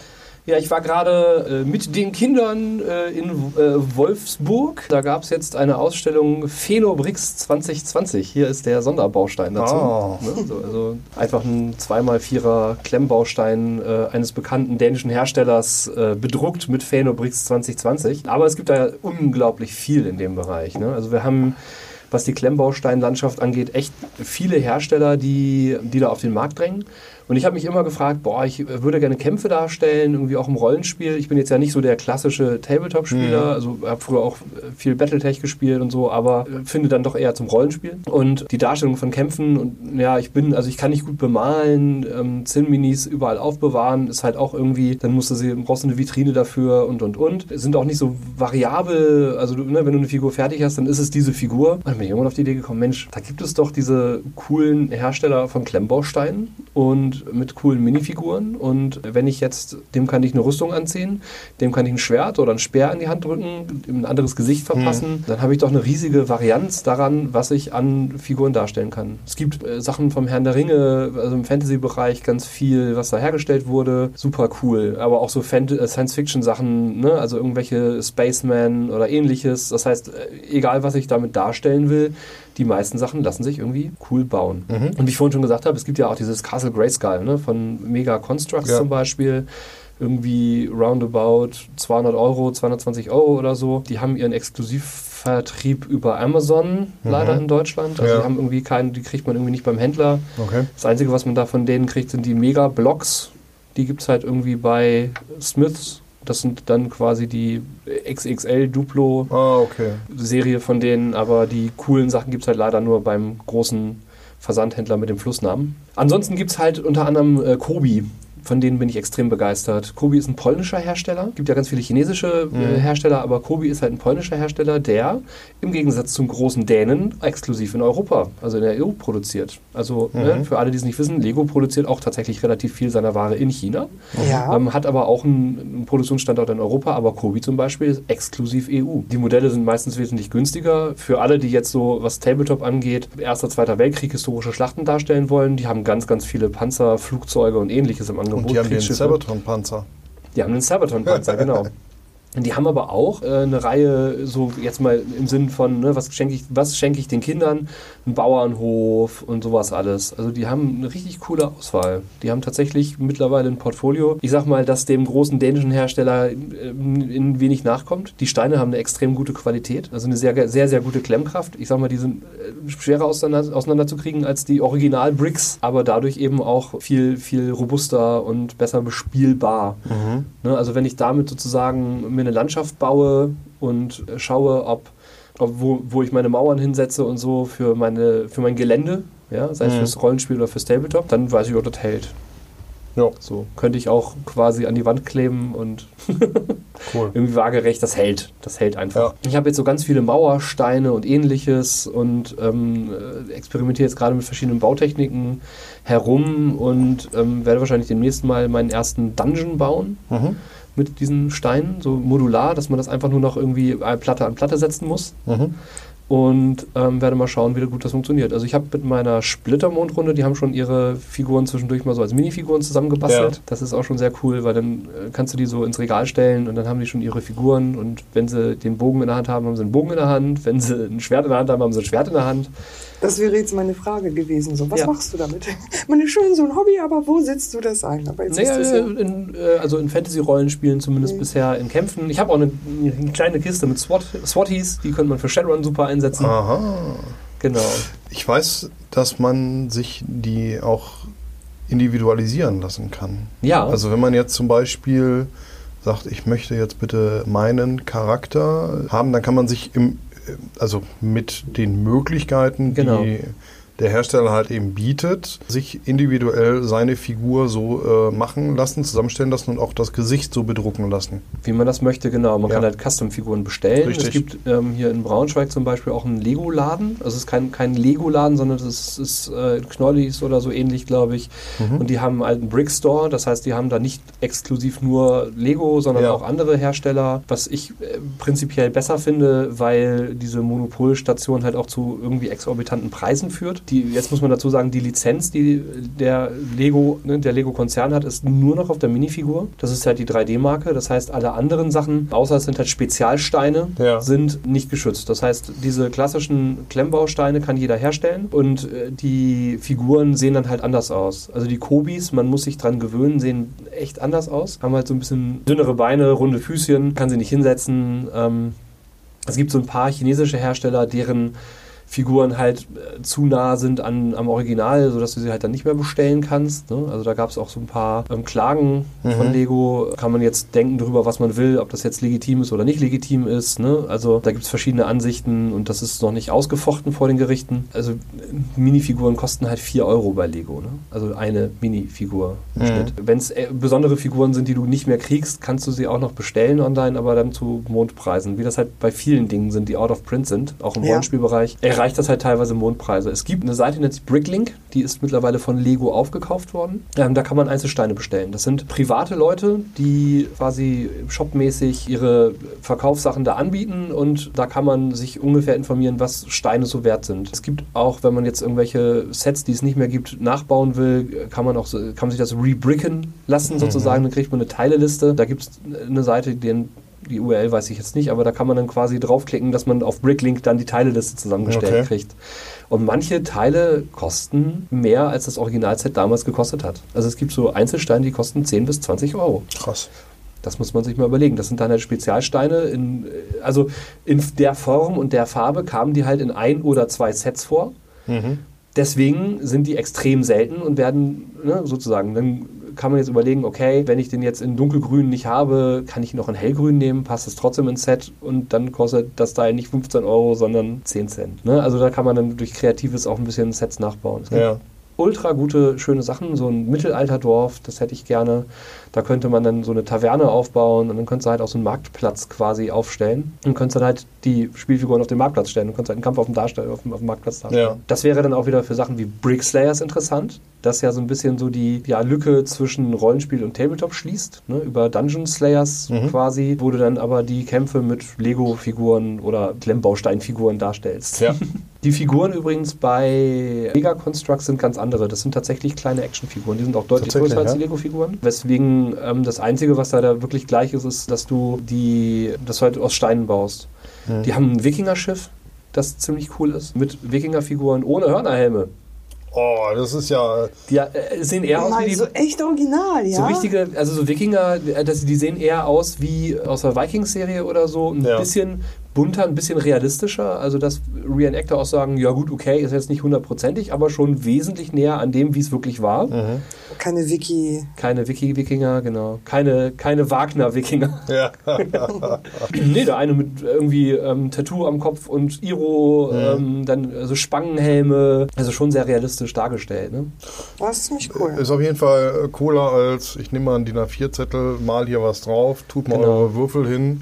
ich war gerade äh, mit den Kindern äh, in äh, Wolfsburg. Da gab es jetzt eine Ausstellung Phenobrix 2020. Hier ist der Sonderbaustein dazu. Oh. Ne? So, also einfach ein 2x4er Klemmbaustein eines bekannten dänischen Herstellers äh, bedruckt mit Phenobrix 2020. Aber es gibt da unglaublich viel in dem Bereich. Ne? Also wir haben was die Klemmbausteinlandschaft angeht, echt viele Hersteller, die, die da auf den Markt drängen. Und ich habe mich immer gefragt, boah, ich würde gerne Kämpfe darstellen, irgendwie auch im Rollenspiel. Ich bin jetzt ja nicht so der klassische Tabletop-Spieler, Mhm. also habe früher auch viel Battletech gespielt und so, aber äh, finde dann doch eher zum Rollenspiel. Und die Darstellung von Kämpfen und ja, ich bin, also ich kann nicht gut bemalen, ähm, Zinn-Minis überall aufbewahren, ist halt auch irgendwie, dann musst du sie, brauchst du eine Vitrine dafür und und und. Sind auch nicht so variabel, also du, ne, wenn du eine Figur fertig hast, dann ist es diese Figur. Und dann bin ich irgendwann auf die Idee gekommen, Mensch, da gibt es doch diese coolen Hersteller von Klemmbausteinen und mit coolen Minifiguren. Und wenn ich jetzt, dem kann ich eine Rüstung anziehen, dem kann ich ein Schwert oder ein Speer in die Hand drücken, ein anderes Gesicht verpassen, dann habe ich doch eine riesige Varianz daran, was ich an Figuren darstellen kann. Es gibt äh, Sachen vom Herrn der Ringe, also im Fantasy-Bereich ganz viel, was da hergestellt wurde. Super cool. Aber auch so äh, Science-Fiction-Sachen, ne? also irgendwelche Spaceman oder ähnliches. Das heißt, äh, egal was ich damit darstellen will, die meisten Sachen lassen sich irgendwie cool bauen. Und wie ich vorhin schon gesagt habe, es gibt ja auch dieses Castle Grayskull ne? von Mega Constructs Ja. zum Beispiel. Irgendwie roundabout 200 Euro, 220 Euro oder so. Die haben ihren Exklusivvertrieb über Amazon leider in Deutschland. Also Ja. die haben irgendwie keinen, die kriegt man irgendwie nicht beim Händler. Okay. Das Einzige, was man da von denen kriegt, sind die Mega-Blocks. Die gibt es halt irgendwie bei Smiths. Das sind dann quasi die XXL-Duplo-Serie Ah, okay. von denen, aber die coolen Sachen gibt es halt leider nur beim großen Versandhändler mit dem Flussnamen. Ansonsten gibt es halt unter anderem äh, Kobi. Von denen bin ich extrem begeistert. Kobi ist ein polnischer Hersteller. Es gibt ja ganz viele chinesische äh, Hersteller, aber Kobi ist halt ein polnischer Hersteller, der im Gegensatz zum großen Dänen exklusiv in Europa, also in der EU, produziert. Also ne, für alle, die es nicht wissen, Lego produziert auch tatsächlich relativ viel seiner Ware in China. Ja. Ähm, hat aber auch einen, einen Produktionsstandort in Europa, aber Kobi zum Beispiel ist exklusiv EU. Die Modelle sind meistens wesentlich günstiger. Für alle, die jetzt so, was Tabletop angeht, Erster, Zweiter Weltkrieg, historische Schlachten darstellen wollen, die haben ganz, ganz viele Panzer, Flugzeuge und ähnliches im Angebot. Und die haben den. Sabaton-Panzer. Die haben einen Sabaton-Panzer, genau. Die haben aber auch äh, eine Reihe, so jetzt mal im Sinn von, ne, was schenke ich, was schenke ich den Kindern? Ein Bauernhof und sowas alles. Also die haben eine richtig coole Auswahl. Die haben tatsächlich mittlerweile ein Portfolio. Ich sag mal, das dem großen dänischen Hersteller äh, in wenig nachkommt. Die Steine haben eine extrem gute Qualität, also eine sehr, sehr, sehr gute Klemmkraft. Ich sag mal, die sind äh, schwerer auseinander, auseinanderzukriegen als die Original-Bricks, aber dadurch eben auch viel, viel robuster und besser bespielbar. Ne, also wenn ich damit sozusagen mir eine Landschaft baue und schaue, ob, ob wo, wo ich meine Mauern hinsetze und so für, meine, für mein Gelände, ja, sei es fürs Rollenspiel oder fürs Tabletop, dann weiß ich, ob das hält. Ja, So könnte ich auch quasi an die Wand kleben und cool. irgendwie waagerecht, das hält. Das hält einfach. Ich habe jetzt so ganz viele Mauersteine und ähnliches und ähm, äh, experimentiere jetzt gerade mit verschiedenen Bautechniken herum und ähm, werde wahrscheinlich demnächst mal meinen ersten Dungeon bauen Mhm. Mit diesen Steinen, so modular, dass man das einfach nur noch irgendwie äh, Platte an Platte setzen muss. Mhm. Und ähm, werde mal schauen, wie gut das funktioniert. Also ich habe mit meiner Splittermondrunde, die haben schon ihre Figuren zwischendurch mal so als Minifiguren zusammengebastelt. Ja. Das ist auch schon sehr cool, weil dann äh, kannst du die so ins Regal stellen und dann haben die schon ihre Figuren. Und wenn sie den Bogen in der Hand haben, haben sie einen Bogen in der Hand. Wenn sie ein Schwert in der Hand haben, haben sie ein Schwert in der Hand. Das wäre jetzt meine Frage gewesen. So, was Ja. machst du damit? Ist schön so ein Hobby, aber wo setzt du das ein? Aber jetzt Naja, ist es ja, in, äh, also in Fantasy-Rollenspielen zumindest Mhm. bisher in Kämpfen. Ich habe auch eine, eine kleine Kiste mit SWAT, SWATies, die könnte man für Shadowrun super einsetzen. Aha. Genau. Ich weiß, dass man sich die auch individualisieren lassen kann. Ja, Also wenn man jetzt zum Beispiel sagt, ich möchte jetzt bitte meinen Charakter haben, dann kann man sich im, also mit den Möglichkeiten, Genau. die der Hersteller halt eben bietet, sich individuell seine Figur so äh, machen lassen, zusammenstellen lassen und auch das Gesicht so bedrucken lassen. Wie man das möchte, genau. Man Ja. kann halt Custom-Figuren bestellen. Richtig. Es gibt ähm, hier in Braunschweig zum Beispiel auch einen Lego-Laden. Also es ist kein, kein Lego-Laden, sondern es ist äh, Knollis oder so ähnlich, glaube ich. Mhm. Und die haben halt einen Brick-Store. Das heißt, die haben da nicht exklusiv nur Lego, sondern Ja. auch andere Hersteller. Was ich äh, prinzipiell besser finde, weil diese Monopolstation halt auch zu irgendwie exorbitanten Preisen führt. Die, jetzt muss man dazu sagen, die Lizenz, die der Lego, ne, der Lego-Konzern hat, ist nur noch auf der Minifigur. Das ist halt die 3D-Marke. Das heißt, alle anderen Sachen, außer es sind halt Spezialsteine, Ja. sind nicht geschützt. Das heißt, diese klassischen Klemmbausteine kann jeder herstellen und äh, die Figuren sehen dann halt anders aus. Also die Kobis, man muss sich dran gewöhnen, sehen echt anders aus. Haben halt so ein bisschen dünnere Beine, runde Füßchen, kann sie nicht hinsetzen. Ähm, es gibt so ein paar chinesische Hersteller, deren Figuren halt äh, zu nah sind an, am Original, sodass du sie halt dann nicht mehr bestellen kannst. Ne? Also da gab es auch so ein paar ähm, Klagen von Lego. Kann man jetzt denken darüber, was man will, ob das jetzt legitim ist oder nicht legitim ist. Ne? Also da gibt es verschiedene Ansichten und das ist noch nicht ausgefochten vor den Gerichten. Also äh, Minifiguren kosten halt 4 Euro bei Lego. Ne? Also eine Minifigur im Mhm. Schnitt. Wenn es äh, besondere Figuren sind, die du nicht mehr kriegst, kannst du sie auch noch bestellen online, aber dann zu Mondpreisen. Wie das halt bei vielen Dingen sind, die out of print sind, auch im Ja. Rollenspielbereich, erreicht das halt teilweise Mondpreise. Es gibt eine Seite, die nennt sich Bricklink, die ist mittlerweile von Lego aufgekauft worden. Ähm, da kann man Einzelsteine bestellen. Das sind private Leute, die quasi shopmäßig ihre Verkaufssachen da anbieten und da kann man sich ungefähr informieren, was Steine so wert sind. Es gibt auch, wenn man jetzt irgendwelche Sets, die es nicht mehr gibt, nachbauen will, kann man auch kann man sich das rebricken lassen sozusagen. Dann kriegt man eine Teileliste. Da gibt es eine Seite, die die URL weiß ich jetzt nicht, aber da kann man dann quasi draufklicken, dass man auf Bricklink dann die Teileliste zusammengestellt Okay. kriegt. Und manche Teile kosten mehr, als das Originalset damals gekostet hat. Also es gibt so Einzelsteine, die kosten 10 bis 20 Euro. Krass. Das muss man sich mal überlegen. Das sind dann halt Spezialsteine. In, also in der Form und der Farbe kamen die halt in ein oder zwei Sets vor. Deswegen sind die extrem selten und werden ne, sozusagen, dann kann man jetzt überlegen, okay, wenn ich den jetzt in dunkelgrün nicht habe, kann ich ihn auch in hellgrün nehmen, passt es trotzdem ins Set und dann kostet das Teil nicht 15 Euro, sondern 10 Cent. Ne? Also da kann man dann durch Kreatives auch ein bisschen Sets nachbauen. Es gibt Ja. ultra gute, schöne Sachen. So ein Mittelalterdorf, das hätte ich gerne. Da könnte man dann so eine Taverne aufbauen und dann könntest du halt auch so einen Marktplatz quasi aufstellen. Und könntest dann halt die Spielfiguren auf den Marktplatz stellen und könntest halt einen Kampf auf dem, Darstell auf dem, auf dem Marktplatz darstellen. Ja. Das wäre dann auch wieder für Sachen wie Brickslayers interessant. Das ja so ein bisschen so die ja, Lücke zwischen Rollenspiel und Tabletop schließt. Ne? Über Dungeon Slayers quasi, wo du dann aber die Kämpfe mit Lego-Figuren oder Klemmbausteinfiguren darstellst. Ja. Die Figuren übrigens bei Mega Constructs sind ganz andere. Das sind tatsächlich kleine Actionfiguren. Die sind auch deutlich größer als die ja? Lego-Figuren. Weswegen ähm, das Einzige, was da, da wirklich gleich ist, ist, dass du die, das du halt aus Steinen baust. Die haben ein Wikingerschiff, das ziemlich cool ist, mit Wikingerfiguren ohne Hörnerhelme. Oh, das ist ja. Die äh, sehen eher aus Mal wie die, so echt original, ja? so richtige, also so Wikinger, äh, das, die sehen eher aus wie aus der Vikings-Serie oder so. Ein Ja. bisschen bunter, ein bisschen realistischer. Also dass Reenactor auch sagen, ja gut, okay, ist jetzt nicht hundertprozentig, aber schon wesentlich näher an dem, wie es wirklich war. Mhm. Keine Wiki. Keine Wiki-Wikinger, genau. Keine, keine Wagner-Wikinger. Ja. nee, der eine mit irgendwie ähm, Tattoo am Kopf und Iro, ähm, dann also Spangenhelme. Also schon sehr realistisch dargestellt. Ne? Das ist ziemlich cool. Ist auf jeden Fall äh, cooler als, ich nehme mal einen DIN A4-Zettel, mal hier was drauf, tut mal Genau. eure Würfel hin,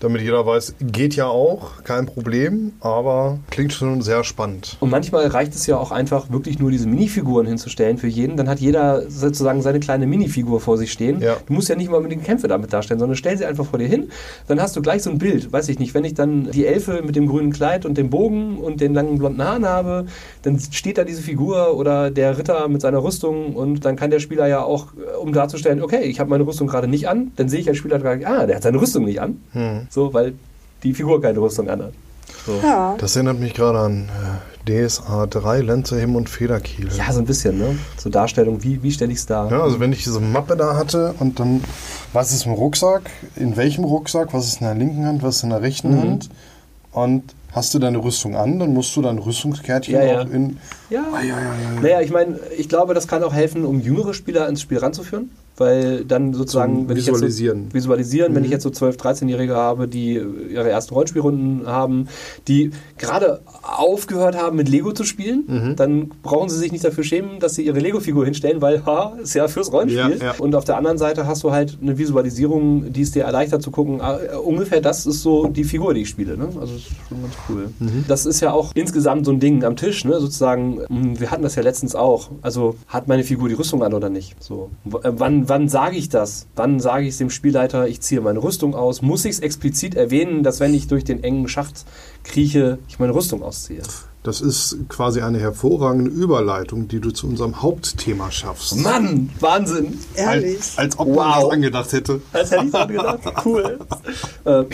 damit jeder weiß, geht ja auch, kein Problem, aber klingt schon sehr spannend. Und manchmal reicht es ja auch einfach, wirklich nur diese Minifiguren hinzustellen für jeden. Dann hat jeder sozusagen seine kleine Minifigur vor sich stehen. Ja. Du musst ja nicht mal unbedingt Kämpfe damit darstellen, sondern stell sie einfach vor dir hin. Dann hast du gleich so ein Bild. Weiß ich nicht, wenn ich dann die Elfe mit dem grünen Kleid und dem Bogen und den langen blonden Haaren habe, dann steht da diese Figur oder der Ritter mit seiner Rüstung und dann kann der Spieler ja auch, äh, um darzustellen, okay, ich habe meine Rüstung gerade nicht an, dann sehe ich als Spieler ah, der hat seine Rüstung nicht an. So, weil die Figur keine Rüstung anhat. So. Ja. Das erinnert mich gerade an äh, DSA 3, Lenze, Himm und Federkiel. Ja, so ein bisschen, ne? Zur Darstellung, wie, wie stelle ich es dar? Ja, also wenn ich diese Mappe da hatte und dann, was ist im Rucksack, in welchem Rucksack, was ist in der linken Hand, was ist in der rechten Mhm. Hand und hast du deine Rüstung an, dann musst du dein Rüstungskärtchen Ja, ja. auch in... Ja. Ah, ja, ja, ja. Naja, ich meine, ich glaube, das kann auch helfen, um jüngere Spieler ins Spiel ranzuführen. Weil dann sozusagen, wenn ich jetzt Visualisieren. so, visualisieren, wenn ich jetzt so 12-, 13-Jährige habe, die ihre ersten Rollenspielrunden haben, die gerade aufgehört haben, mit Lego zu spielen, dann brauchen sie sich nicht dafür schämen, dass sie ihre Lego-Figur hinstellen, weil, ha, ist ja fürs Rollenspiel. Ja, ja. Und auf der anderen Seite hast du halt eine Visualisierung, die es dir erleichtert zu gucken, ah, äh, ungefähr das ist so die Figur, die ich spiele. Ne? Also das ist schon ganz cool. Das ist ja auch insgesamt so ein Ding am Tisch, ne? sozusagen, mh, wir hatten das ja letztens auch. Also hat meine Figur die Rüstung an oder nicht? So. Äh, wann wann sage ich das? Wann sage ich es dem Spielleiter, ich ziehe meine Rüstung aus? Muss ich es explizit erwähnen, dass wenn ich durch den engen Schacht krieche, ich meine Rüstung ausziehe? Das ist quasi eine hervorragende Überleitung, die du zu unserem Hauptthema schaffst. Mann, Wahnsinn. Ehrlich. Als, als ob man Wow. das angedacht hätte. Das hätte ich so gedacht. Cool. äh,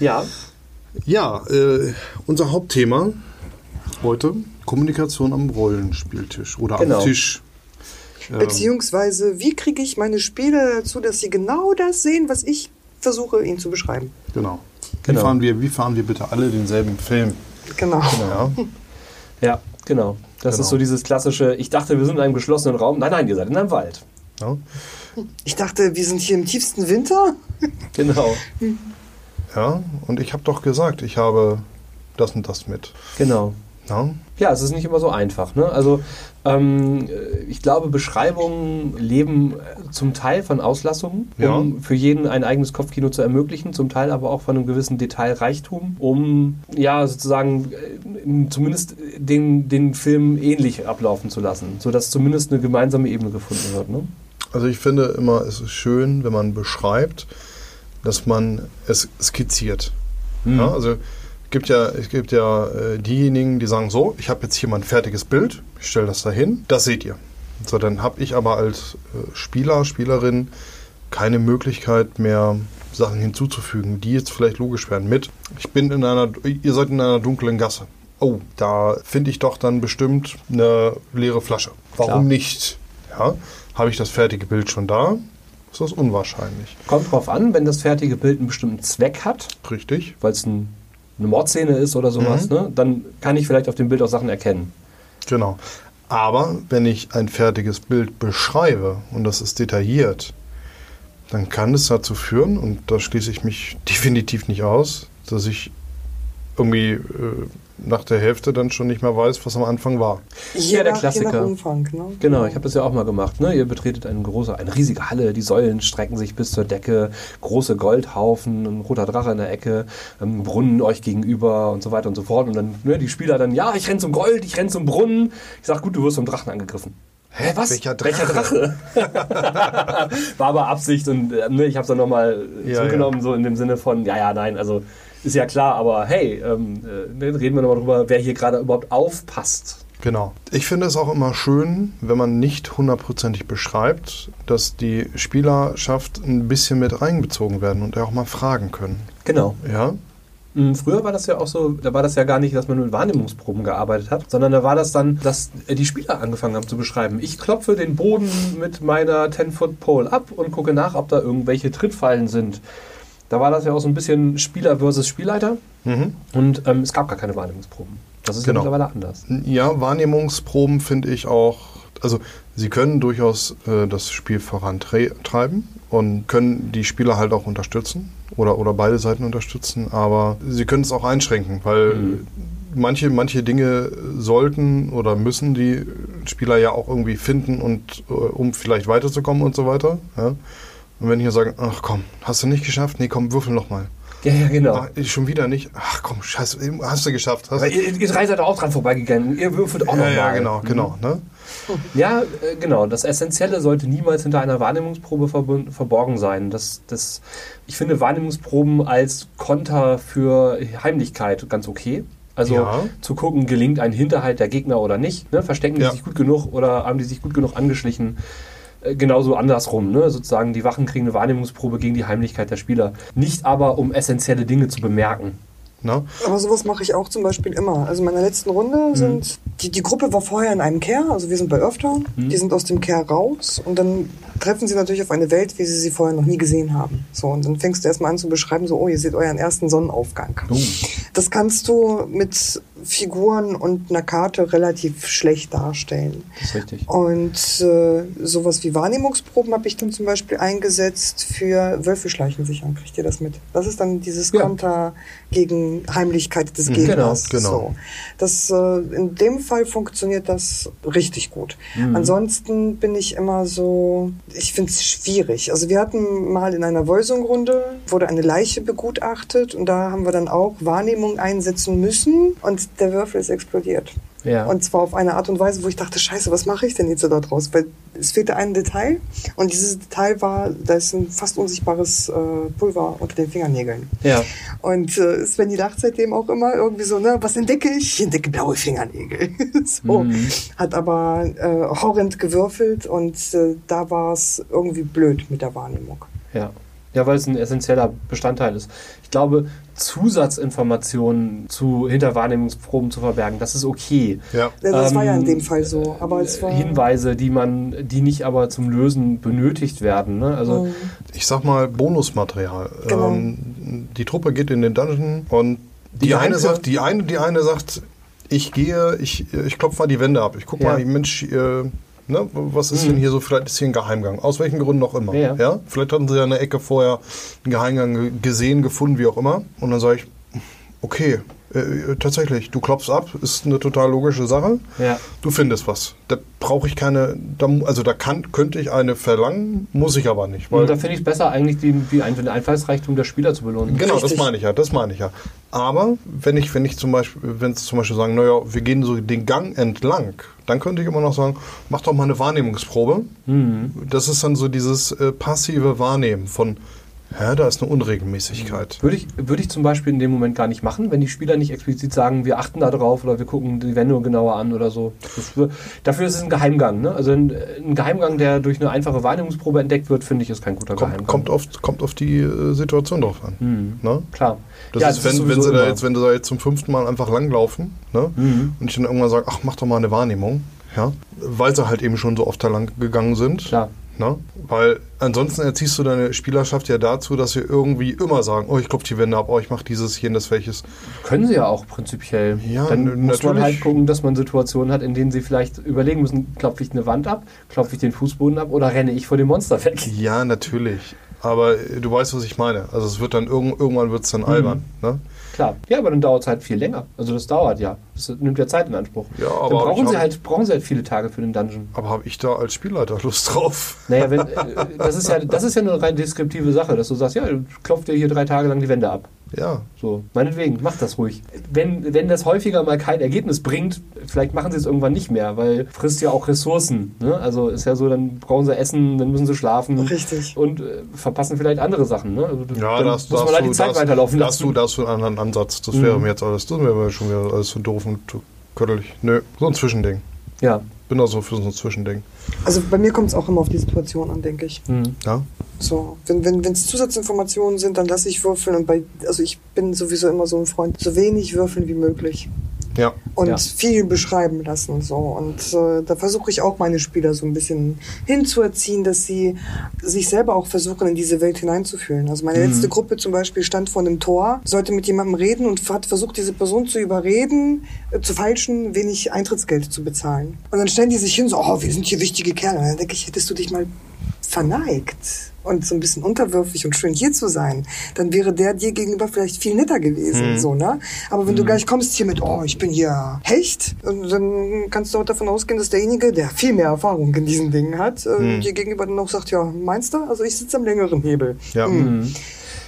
ja, Ja, äh, unser Hauptthema heute Kommunikation am Rollenspieltisch oder Genau. am Tisch. Ähm, Beziehungsweise, wie kriege ich meine Spieler dazu, dass sie genau das sehen, was ich versuche, ihnen zu beschreiben? genau. Genau. Wie, fahren wir, wie fahren wir bitte alle denselben Film? Genau. Ja, ja, genau. Das Genau. ist so dieses klassische, ich dachte, wir sind in einem geschlossenen Raum. Nein, nein, ihr seid in einem Wald. ja, Ich dachte, wir sind hier im tiefsten Winter. Genau. ja. Und ich habe doch gesagt, ich habe das und das mit. Genau. Ja, Ja, es ist nicht immer so einfach. Ne? Also ähm, äh, ich glaube, Beschreibungen leben äh, zum Teil von Auslassungen, um Ja. für jeden ein eigenes Kopfkino zu ermöglichen, zum Teil aber auch von einem gewissen Detailreichtum, um ja sozusagen äh, zumindest den, den Film ähnlich ablaufen zu lassen, sodass zumindest eine gemeinsame Ebene gefunden wird. Ne? also ich finde immer, es ist schön, wenn man beschreibt, dass man es skizziert. Mhm. Ja, also gibt ja, es gibt ja äh, diejenigen, die sagen so, ich habe jetzt hier mal ein fertiges Bild, ich stelle das dahin, das seht ihr. So, dann habe ich aber als äh, Spieler, Spielerin keine Möglichkeit mehr, Sachen hinzuzufügen, die jetzt vielleicht logisch werden mit. Ich bin in einer, ihr seid in einer dunklen Gasse. Oh, da finde ich doch dann bestimmt eine leere Flasche. Warum Klar. nicht? Ja, habe ich das fertige Bild schon da? Ist das unwahrscheinlich. Kommt drauf an, wenn das fertige Bild einen bestimmten Zweck hat, Richtig? weil es ein, eine Mordszene ist oder sowas, Mhm. ne? dann kann ich vielleicht auf dem Bild auch Sachen erkennen. Genau. Aber wenn ich ein fertiges Bild beschreibe und das ist detailliert, dann kann es dazu führen, und da schließe ich mich definitiv nicht aus, dass ich irgendwie äh, nach der Hälfte dann schon nicht mehr weiß, was am Anfang war. Ja, der Klassiker. Umfang. Ne? Genau, ich habe das ja auch mal gemacht. Ne? Ihr betretet eine große, eine riesige Halle, die Säulen strecken sich bis zur Decke, große Goldhaufen, ein roter Drache in der Ecke, ein Brunnen euch gegenüber und so weiter und so fort. Und dann ne, die Spieler dann, ja, ich renn zum Gold, ich renn zum Brunnen. Ich sag, gut, du wirst vom Drachen angegriffen. Hä, was? Welcher Drache? Drache? War aber Absicht und äh, ne, ich habe es dann nochmal Ja, zurückgenommen, so in dem Sinne von, ja, ja, nein, also ist ja klar, aber hey, ähm, äh, ne, reden wir nochmal drüber, wer hier gerade überhaupt aufpasst. Genau. Ich finde es auch immer schön, wenn man nicht hundertprozentig beschreibt, dass die Spielerschaft ein bisschen mit einbezogen werden und auch mal fragen können. Genau. Ja? Mm, Früher war das ja auch so, da war das ja gar nicht, dass man mit Wahrnehmungsproben gearbeitet hat, sondern da war das dann, dass äh, die Spieler angefangen haben zu beschreiben. Ich klopfe den Boden mit meiner 10-Foot-Pole ab und gucke nach, ob da irgendwelche Trittfallen sind. Da war das ja auch so ein bisschen Spieler versus Spielleiter Mhm. und ähm, es gab gar keine Wahrnehmungsproben. Das ist Genau. ja mittlerweile anders. Ja, Wahrnehmungsproben finde ich auch, also sie können durchaus äh, das Spiel vorantreiben und können die Spieler halt auch unterstützen oder, oder beide Seiten unterstützen, aber sie können es auch einschränken, weil Mhm. manche, manche Dinge sollten oder müssen die Spieler ja auch irgendwie finden und äh, um vielleicht weiterzukommen und so weiter. Ja? Und wenn ich hier sage, ach komm, hast du nicht geschafft? Nee, komm, würfel nochmal. Ja, ja, genau. Ah, schon wieder nicht? Ach komm, scheiße, hast du geschafft. Hast ihr, ihr drei seid auch dran vorbeigegangen. Ihr würfelt auch ja, nochmal. ja, genau, genau. Ne? Ja, äh, genau. Das Essentielle sollte niemals hinter einer Wahrnehmungsprobe verborgen sein. Das, das, ich finde Wahrnehmungsproben als Konter für Heimlichkeit ganz okay. Also Ja. zu gucken, gelingt ein Hinterhalt der Gegner oder nicht. Ne? Verstecken die Ja. sich gut genug oder haben die sich gut genug angeschlichen? Äh, Genauso andersrum, ne? sozusagen die Wachen kriegen eine Wahrnehmungsprobe gegen die Heimlichkeit der Spieler. Nicht aber, um essentielle Dinge zu bemerken. Na? Aber sowas mache ich auch zum Beispiel immer. Also in meiner letzten Runde sind, die, die Gruppe war vorher in einem Care, also wir sind bei Earthtown, die sind aus dem Care raus und dann treffen sie natürlich auf eine Welt, wie sie sie vorher noch nie gesehen haben. So, und dann fängst du erstmal an zu beschreiben, so, oh, ihr seht euren ersten Sonnenaufgang. Das kannst du mit Figuren und einer Karte relativ schlecht darstellen. Das ist richtig. Und äh, sowas wie Wahrnehmungsproben habe ich dann zum Beispiel eingesetzt für Wölfe schleichen sich an. Kriegt ihr das mit? Das ist dann dieses Ja. Konter gegen Heimlichkeit des Mhm, Gegners. genau, genau. So. Das, äh, in dem Fall funktioniert das richtig gut. Mhm. Ansonsten bin ich immer so, ich finde es schwierig. Also wir hatten mal in einer Voisung-Runde, wurde eine Leiche begutachtet und da haben wir dann auch Wahrnehmung einsetzen müssen und der Würfel ist explodiert. Ja. Und zwar auf eine Art und Weise, wo ich dachte, scheiße, was mache ich denn jetzt da draus? Weil Es fehlte ein Detail und dieses Detail war, da ist ein fast unsichtbares äh, Pulver unter den Fingernägeln. Ja. Und äh, Svenny lacht seitdem auch immer irgendwie so, ne, was entdecke ich? Ich entdecke blaue Fingernägel. so. Mhm. Hat aber äh, horrend gewürfelt und äh, da war es irgendwie blöd mit der Wahrnehmung. Ja. Ja, weil es ein essentieller Bestandteil ist. Ich glaube, Zusatzinformationen zu hinter Wahrnehmungsproben zu verbergen, das ist okay. Ja. Das war ja in Ähm, dem Fall so. Aber es war. Hinweise, die man, die nicht aber zum Lösen benötigt werden. Ne? Also Mhm. Ich sag mal Bonusmaterial. Genau. Ähm, die Truppe geht in den Dungeon und die, Die eine Einzel- sagt, die eine, die eine sagt, ich gehe, ich, ich klopfe mal die Wände ab. Ich guck Ja. mal, Mensch, äh, ne, was ist Mhm. denn hier so? Vielleicht ist hier ein Geheimgang. Aus welchen Gründen auch immer. Ja, ja. Vielleicht hatten sie ja in der Ecke vorher einen Geheimgang ge- gesehen, gefunden, wie auch immer. Und dann sage ich, okay, äh, tatsächlich, du klopfst ab, ist eine total logische Sache. Ja. Du findest was. Da brauche ich keine, da, also da kann, könnte ich eine verlangen, muss ich aber nicht. Weil Und da finde ich es besser, eigentlich die, die Ein- den Einfallsreichtum der Spieler zu belohnen. Genau, das Richtig. meine ich ja, das meine ich ja. Aber wenn ich, wenn ich zum Beispiel, wenn es zum Beispiel sagen, naja, wir gehen so den Gang entlang, dann könnte ich immer noch sagen, mach doch mal eine Wahrnehmungsprobe. Mhm. Das ist dann so dieses äh, passive Wahrnehmen von, hä, da ist eine Unregelmäßigkeit. Würde ich, würde ich zum Beispiel in dem Moment gar nicht machen, wenn die Spieler nicht explizit sagen, wir achten da drauf oder wir gucken die Wände genauer an oder so. Das, wür- dafür ist es ein Geheimgang. Ne? Also ein, ein Geheimgang, der durch eine einfache Wahrnehmungsprobe entdeckt wird, finde ich, ist kein guter Kommt, Geheimgang. kommt, auf, kommt auf die äh, Situation drauf an. Mhm. Ne? Klar. Das Ja, ist, wenn, wenn, sowieso sie da jetzt, wenn sie da jetzt zum fünften Mal einfach langlaufen ne? Mhm. und ich dann irgendwann sage, ach, mach doch mal eine Wahrnehmung, ja? weil sie halt eben schon so oft da lang gegangen sind. Klar. Ne? Weil ansonsten erziehst du deine Spielerschaft ja dazu, dass sie irgendwie immer sagen, oh, ich klopfe die Wände ab, oh, ich mache dieses, jenes, welches. Können sie ja auch prinzipiell. Ja, Dann muss man natürlich. halt gucken, dass man Situationen hat, in denen sie vielleicht überlegen müssen, klopfe ich eine Wand ab, klopfe ich den Fußboden ab oder renne ich vor dem Monster weg. Ja, natürlich. Aber du weißt, was ich meine. Also es wird dann irgend, irgendwann wird es dann albern. Ne? Klar. Ja, aber dann dauert es halt viel länger. Also das dauert ja. Das nimmt ja Zeit in Anspruch. Ja, dann aber brauchen ich sie, halt, brauchen sie halt viele Tage für den Dungeon. Aber habe ich da als Spielleiter Lust drauf? Naja, wenn, äh, das, ist ja, das ist ja eine rein deskriptive Sache, dass du sagst, ja, du klopft dir hier drei Tage lang die Wände ab. Ja. So, meinetwegen, mach das ruhig. Wenn, wenn das häufiger mal kein Ergebnis bringt, vielleicht machen sie es irgendwann nicht mehr, weil frisst ja auch Ressourcen. Ne? Also ist ja so, dann brauchen sie Essen, dann müssen sie schlafen. Richtig. Und äh, verpassen vielleicht andere Sachen. Ne? Also, Ja, dann das, muss das man halt du, die Zeit das, weiterlaufen das, lassen. du, das du einen anderen Ansatz. Das Mhm. wäre mir jetzt alles, das wäre mir schon wieder alles so doof und köttelig. Nö, so ein Zwischending. Ja. Bin da so für so ein Zwischending. Also bei mir kommt es auch immer auf die Situation an, denke ich. Hm. Ja? So, wenn wenn wenn, es Zusatzinformationen sind, dann lasse ich würfeln und bei, also ich bin sowieso immer so ein Freund, so wenig würfeln wie möglich Ja. und Ja. viel beschreiben lassen so und äh, da versuche ich auch meine Spieler so ein bisschen hinzuerziehen, dass sie sich selber auch versuchen in diese Welt hineinzufühlen. Also meine letzte Gruppe zum Beispiel stand vor einem Tor, sollte mit jemandem reden und hat versucht diese Person zu überreden, äh, zu falschen wenig Eintrittsgeld zu bezahlen. Und dann stellen die sich hin so, oh, wir sind hier wichtige Kerle. Und dann denke ich, hättest du dich mal verneigt und so ein bisschen unterwürfig und schön hier zu sein, dann wäre der dir gegenüber vielleicht viel netter gewesen, so, ne? Aber wenn du gleich kommst hier mit, oh, ich bin hier Hecht, und dann kannst du auch davon ausgehen, dass derjenige, der viel mehr Erfahrung in diesen Dingen hat, äh, dir gegenüber dann auch sagt, ja, meinst du? Also ich sitze am längeren Hebel. Ja.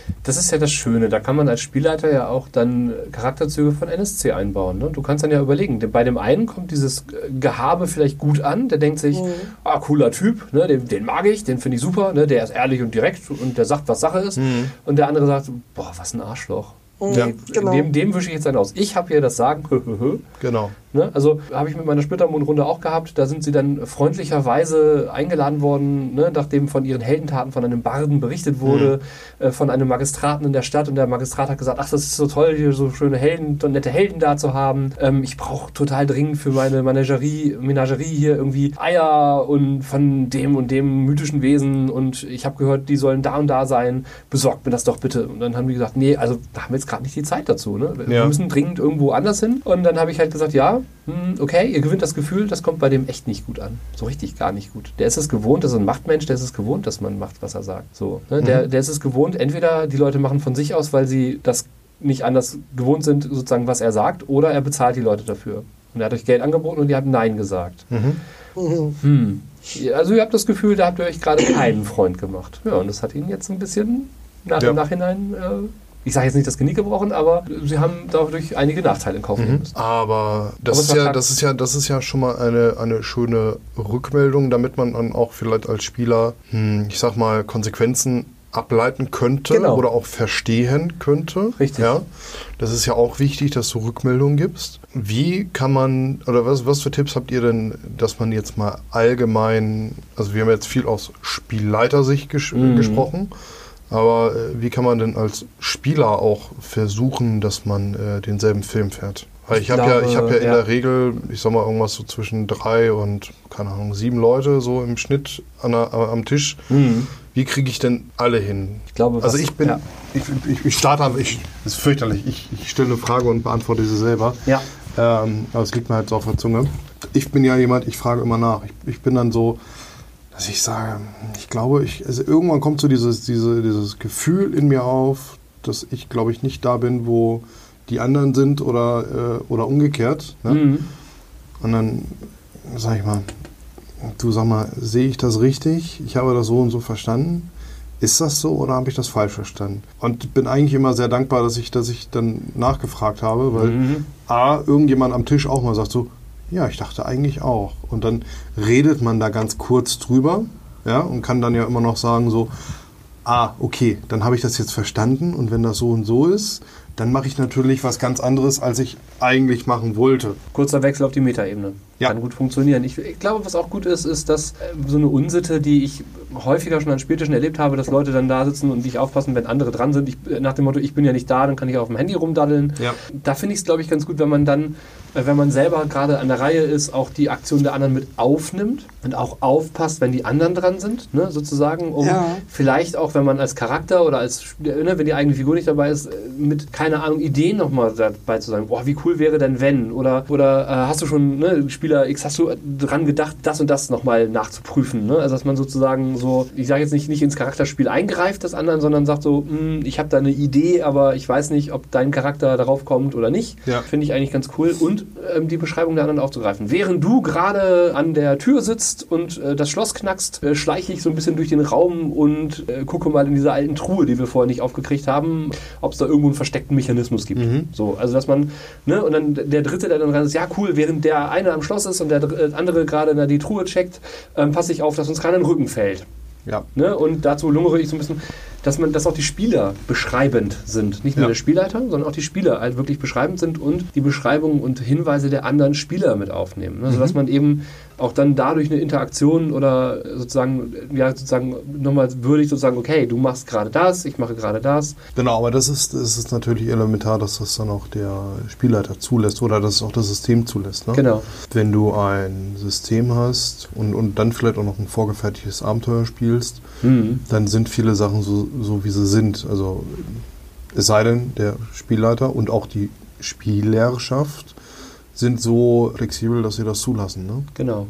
Mhm. Das ist ja das Schöne. Da kann man als Spielleiter ja auch dann Charakterzüge von NSC einbauen. Ne? Du kannst dann ja überlegen, bei dem einen kommt dieses Gehabe vielleicht gut an. Der denkt sich, ah, cooler Typ, ne? den, den mag ich, den finde ich super. Ne? Der ist ehrlich und direkt und der sagt, was Sache ist. Und der andere sagt, boah, was ein Arschloch. Ja. Genau. Dem, dem wische ich jetzt einen aus. Ich habe hier das Sagen. Genau. Ne? Also habe ich mit meiner Splittermondrunde auch gehabt. Da sind sie dann freundlicherweise eingeladen worden, ne? nachdem von ihren Heldentaten von einem Barden berichtet wurde, äh, von einem Magistraten in der Stadt. Und der Magistrat hat gesagt, ach, das ist so toll, hier so schöne Helden, so nette Helden da zu haben. Ähm, ich brauche total dringend für meine Menagerie, Menagerie hier irgendwie Eier und von dem und dem mythischen Wesen. Und ich habe gehört, die sollen da und da sein. Besorgt mir das doch bitte. Und dann haben die gesagt, nee, also da haben wir jetzt gerade nicht die Zeit dazu. Ne? Wir Ja. müssen dringend irgendwo anders hin. Und dann habe ich halt gesagt, ja, hm, okay, ihr gewinnt das Gefühl, das kommt bei dem echt nicht gut an. So richtig gar nicht gut. Der ist es gewohnt, das ist ein Machtmensch, der ist es gewohnt, dass man macht, was er sagt. So, ne? der, der ist es gewohnt, entweder die Leute machen von sich aus, weil sie das nicht anders gewohnt sind, sozusagen, was er sagt, oder er bezahlt die Leute dafür. Und er hat euch Geld angeboten und ihr habt Nein gesagt. Mhm. Hm. Also ihr habt das Gefühl, da habt ihr euch gerade keinen Freund gemacht. Ja, und das hat ihn jetzt ein bisschen nach Ja. im Nachhinein äh, ich sage jetzt nicht das Genick gebrochen, aber sie haben dadurch einige Nachteile in Kauf genommen. Aber das Aber ist ja, klar- das ist ja, das ist ja schon mal eine, eine schöne Rückmeldung, damit man dann auch vielleicht als Spieler, hm, ich sag mal, Konsequenzen ableiten könnte Genau. oder auch verstehen könnte. Richtig. Ja, das ist ja auch wichtig, dass du Rückmeldungen gibst. Wie kann man, oder was, was für Tipps habt ihr denn, dass man jetzt mal allgemein, also wir haben jetzt viel aus Spielleitersicht ges Mhm. gesprochen, aber äh, wie kann man denn als Spieler auch versuchen, dass man äh, denselben Film fährt? Weil ich, Ich habe ja, ich habe ja in ja. der Regel, ich sag mal irgendwas so zwischen drei und keine Ahnung sieben Leute so im Schnitt an der, am Tisch. Wie kriege ich denn alle hin? Ich glaube, also ich bin, ja. ich, ich, ich starte, ich, das ist fürchterlich. Ich, ich stelle eine Frage und beantworte sie selber. Ja. Ähm, aber es liegt mir halt so auf der Zunge. Ich bin ja jemand, ich frage immer nach. Ich, ich bin dann so, dass ich sage, ich glaube, ich, also irgendwann kommt so dieses, diese, dieses Gefühl in mir auf, dass ich, glaube ich, nicht da bin, wo die anderen sind oder, äh, oder umgekehrt. Ne? Mhm. Und dann sage ich mal, du sag mal, sehe ich das richtig? Ich habe das so und so verstanden. Ist das so oder habe ich das falsch verstanden? Und bin eigentlich immer sehr dankbar, dass ich, dass ich dann nachgefragt habe, weil Mhm. A, irgendjemand am Tisch auch mal sagt so, ja, ich dachte eigentlich auch. Und dann redet man da ganz kurz drüber, ja, und kann dann ja immer noch sagen so, ah, okay, dann habe ich das jetzt verstanden und wenn das so und so ist, dann mache ich natürlich was ganz anderes, als ich eigentlich machen wollte. Kurzer Wechsel auf die Metaebene. Ja. Kann gut funktionieren. Ich, ich glaube, was auch gut ist, ist, dass äh, so eine Unsitte, die ich häufiger schon an Spieltischen erlebt habe, dass Leute dann da sitzen und nicht aufpassen, wenn andere dran sind. Ich, äh, nach dem Motto, ich bin ja nicht da, dann kann ich auf dem Handy rumdaddeln. Ja. Da finde ich es, glaube ich, ganz gut, wenn man dann, äh, wenn man selber gerade an der Reihe ist, auch die Aktion der anderen mit aufnimmt und auch aufpasst, wenn die anderen dran sind, ne, sozusagen, um Ja. vielleicht auch, wenn man als Charakter oder als, ne, wenn die eigene Figur nicht dabei ist, mit, keine Ahnung, Ideen nochmal dabei zu sagen, boah, wie cool wäre denn wenn? Oder, oder äh, hast du schon, ne, Spieler X, hast du dran gedacht, das und das nochmal nachzuprüfen? Ne? Also, dass man sozusagen so, ich sage jetzt nicht, nicht ins Charakterspiel eingreift des anderen, sondern sagt so, hm, ich habe da eine Idee, aber ich weiß nicht, ob dein Charakter darauf kommt oder nicht. Ja. Finde ich eigentlich ganz cool. Und ähm, die Beschreibung der anderen aufzugreifen. Während du gerade an der Tür sitzt und äh, das Schloss knackst, äh, schleiche ich so ein bisschen durch den Raum und äh, gucke mal in diese alten Truhe, die wir vorher nicht aufgekriegt haben, ob es da irgendwo einen versteckten Mechanismus gibt. So, also dass man, ne, und dann der Dritte, der dann rein ist, ja cool, während der eine am Schloss ist und der äh, andere gerade na, die Truhe checkt, ähm, passe ich auf, dass uns keiner in den Rücken fällt. Ja. Ne? Und dazu lungere ich so ein bisschen, dass man, dass auch die Spieler beschreibend sind. Nicht nur Ja. der Spielleiter, sondern auch die Spieler halt wirklich beschreibend sind und die Beschreibungen und Hinweise der anderen Spieler mit aufnehmen. Ne? Sodass man eben auch dann dadurch eine Interaktion oder sozusagen, ja, sozusagen nochmal würdig sozusagen, okay, du machst gerade das, ich mache gerade das. Genau, aber das ist, das ist natürlich elementar, dass das dann auch der Spielleiter zulässt oder dass es auch das System zulässt. Ne? Genau. Wenn du ein System hast und, und dann vielleicht auch noch ein vorgefertigtes Abenteuer spielst, Mhm. dann sind viele Sachen so, so wie sie sind. Also es sei denn, der Spielleiter und auch die Spielerschaft sind so flexibel, dass sie das zulassen. Ne? Genau.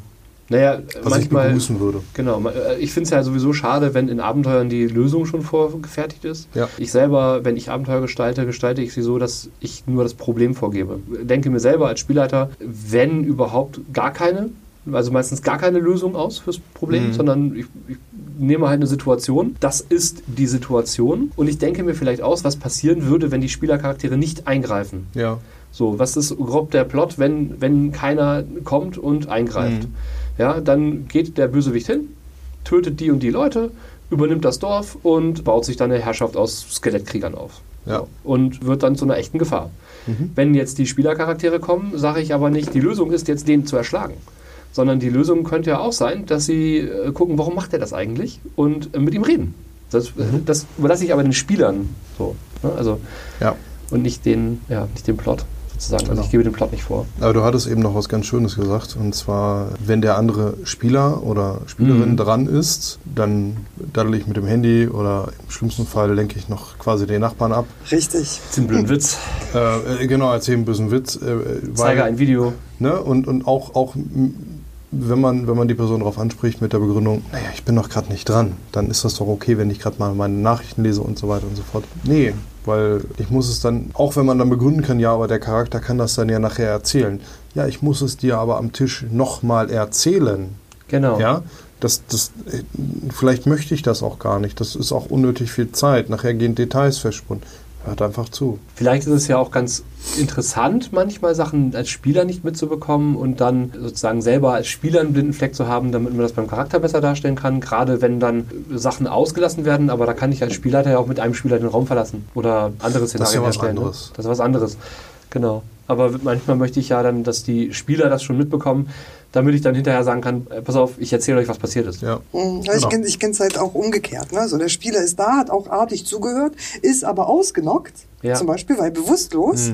Naja, Was manchmal. ich begrüßen würde. Genau, äh, ich finde es ja sowieso schade, wenn in Abenteuern die Lösung schon vorgefertigt ist. Ja. Ich selber, wenn ich Abenteuer gestalte, gestalte ich sie so, dass ich nur das Problem vorgebe. Denke mir selber als Spielleiter, wenn überhaupt gar keine, also meistens gar keine Lösung aus fürs Problem, Mhm. sondern ich, ich nehme halt eine Situation. Das ist die Situation. Und ich denke mir vielleicht aus, was passieren würde, wenn die Spielercharaktere nicht eingreifen. Ja. So, was ist grob der Plot, wenn, wenn keiner kommt und eingreift? Mhm. Ja, dann geht der Bösewicht hin, tötet die und die Leute, übernimmt das Dorf und baut sich dann eine Herrschaft aus Skelettkriegern auf. Ja. Und wird dann zu einer echten Gefahr. Wenn jetzt die Spielercharaktere kommen, sage ich aber nicht, die Lösung ist jetzt den zu erschlagen. Sondern die Lösung könnte ja auch sein, dass sie äh, gucken, warum macht er das eigentlich und äh, mit ihm reden. Das, das überlasse ich aber den Spielern so. Ne? Also, ja. und nicht den, ja, nicht den Plot sozusagen. Also Genau. ich gebe den Plot nicht vor. Aber du hattest eben noch was ganz Schönes gesagt. Und zwar, wenn der andere Spieler oder Spielerin Mhm. dran ist, dann daddel ich mit dem Handy oder im schlimmsten Fall lenke ich noch quasi den Nachbarn ab. Richtig. Das ist ein blöden Witz. Äh, äh, genau, erzähle einen bösen Witz. Äh, äh, Zeige ein Video. ne? Und, und auch, auch wenn, man, wenn man die Person darauf anspricht mit der Begründung, naja, ich bin doch gerade nicht dran, dann ist das doch okay, wenn ich gerade mal meine Nachrichten lese und so weiter und so fort. Nee, weil ich muss es dann, auch wenn man dann begründen kann, ja, aber der Charakter kann das dann ja nachher erzählen. Ja, ich muss es dir aber am Tisch nochmal erzählen. Genau. Ja, das, das, äh, vielleicht möchte ich das auch gar nicht. Das ist auch unnötig viel Zeit. Nachher gehen Details verschwunden. Hört einfach zu. Vielleicht ist es ja auch ganz interessant, manchmal Sachen als Spieler nicht mitzubekommen und dann sozusagen selber als Spieler einen blinden Fleck zu haben, damit man das beim Charakter besser darstellen kann. Gerade wenn dann Sachen ausgelassen werden, aber da kann ich als Spielleiter ja auch mit einem Spieler den Raum verlassen oder andere Szenarien ja was herstellen. ne? anderes. Das ist was anderes. Genau. Aber manchmal möchte ich ja dann, dass die Spieler das schon mitbekommen, damit ich dann hinterher sagen kann, äh, pass auf, ich erzähle euch, was passiert ist. Ja. Mhm. Ja, Genau. Ich kenne ich kenn's halt auch umgekehrt. Ne? So, der Spieler ist da, hat auch artig zugehört, ist aber ausgenockt, Ja. zum Beispiel, weil bewusstlos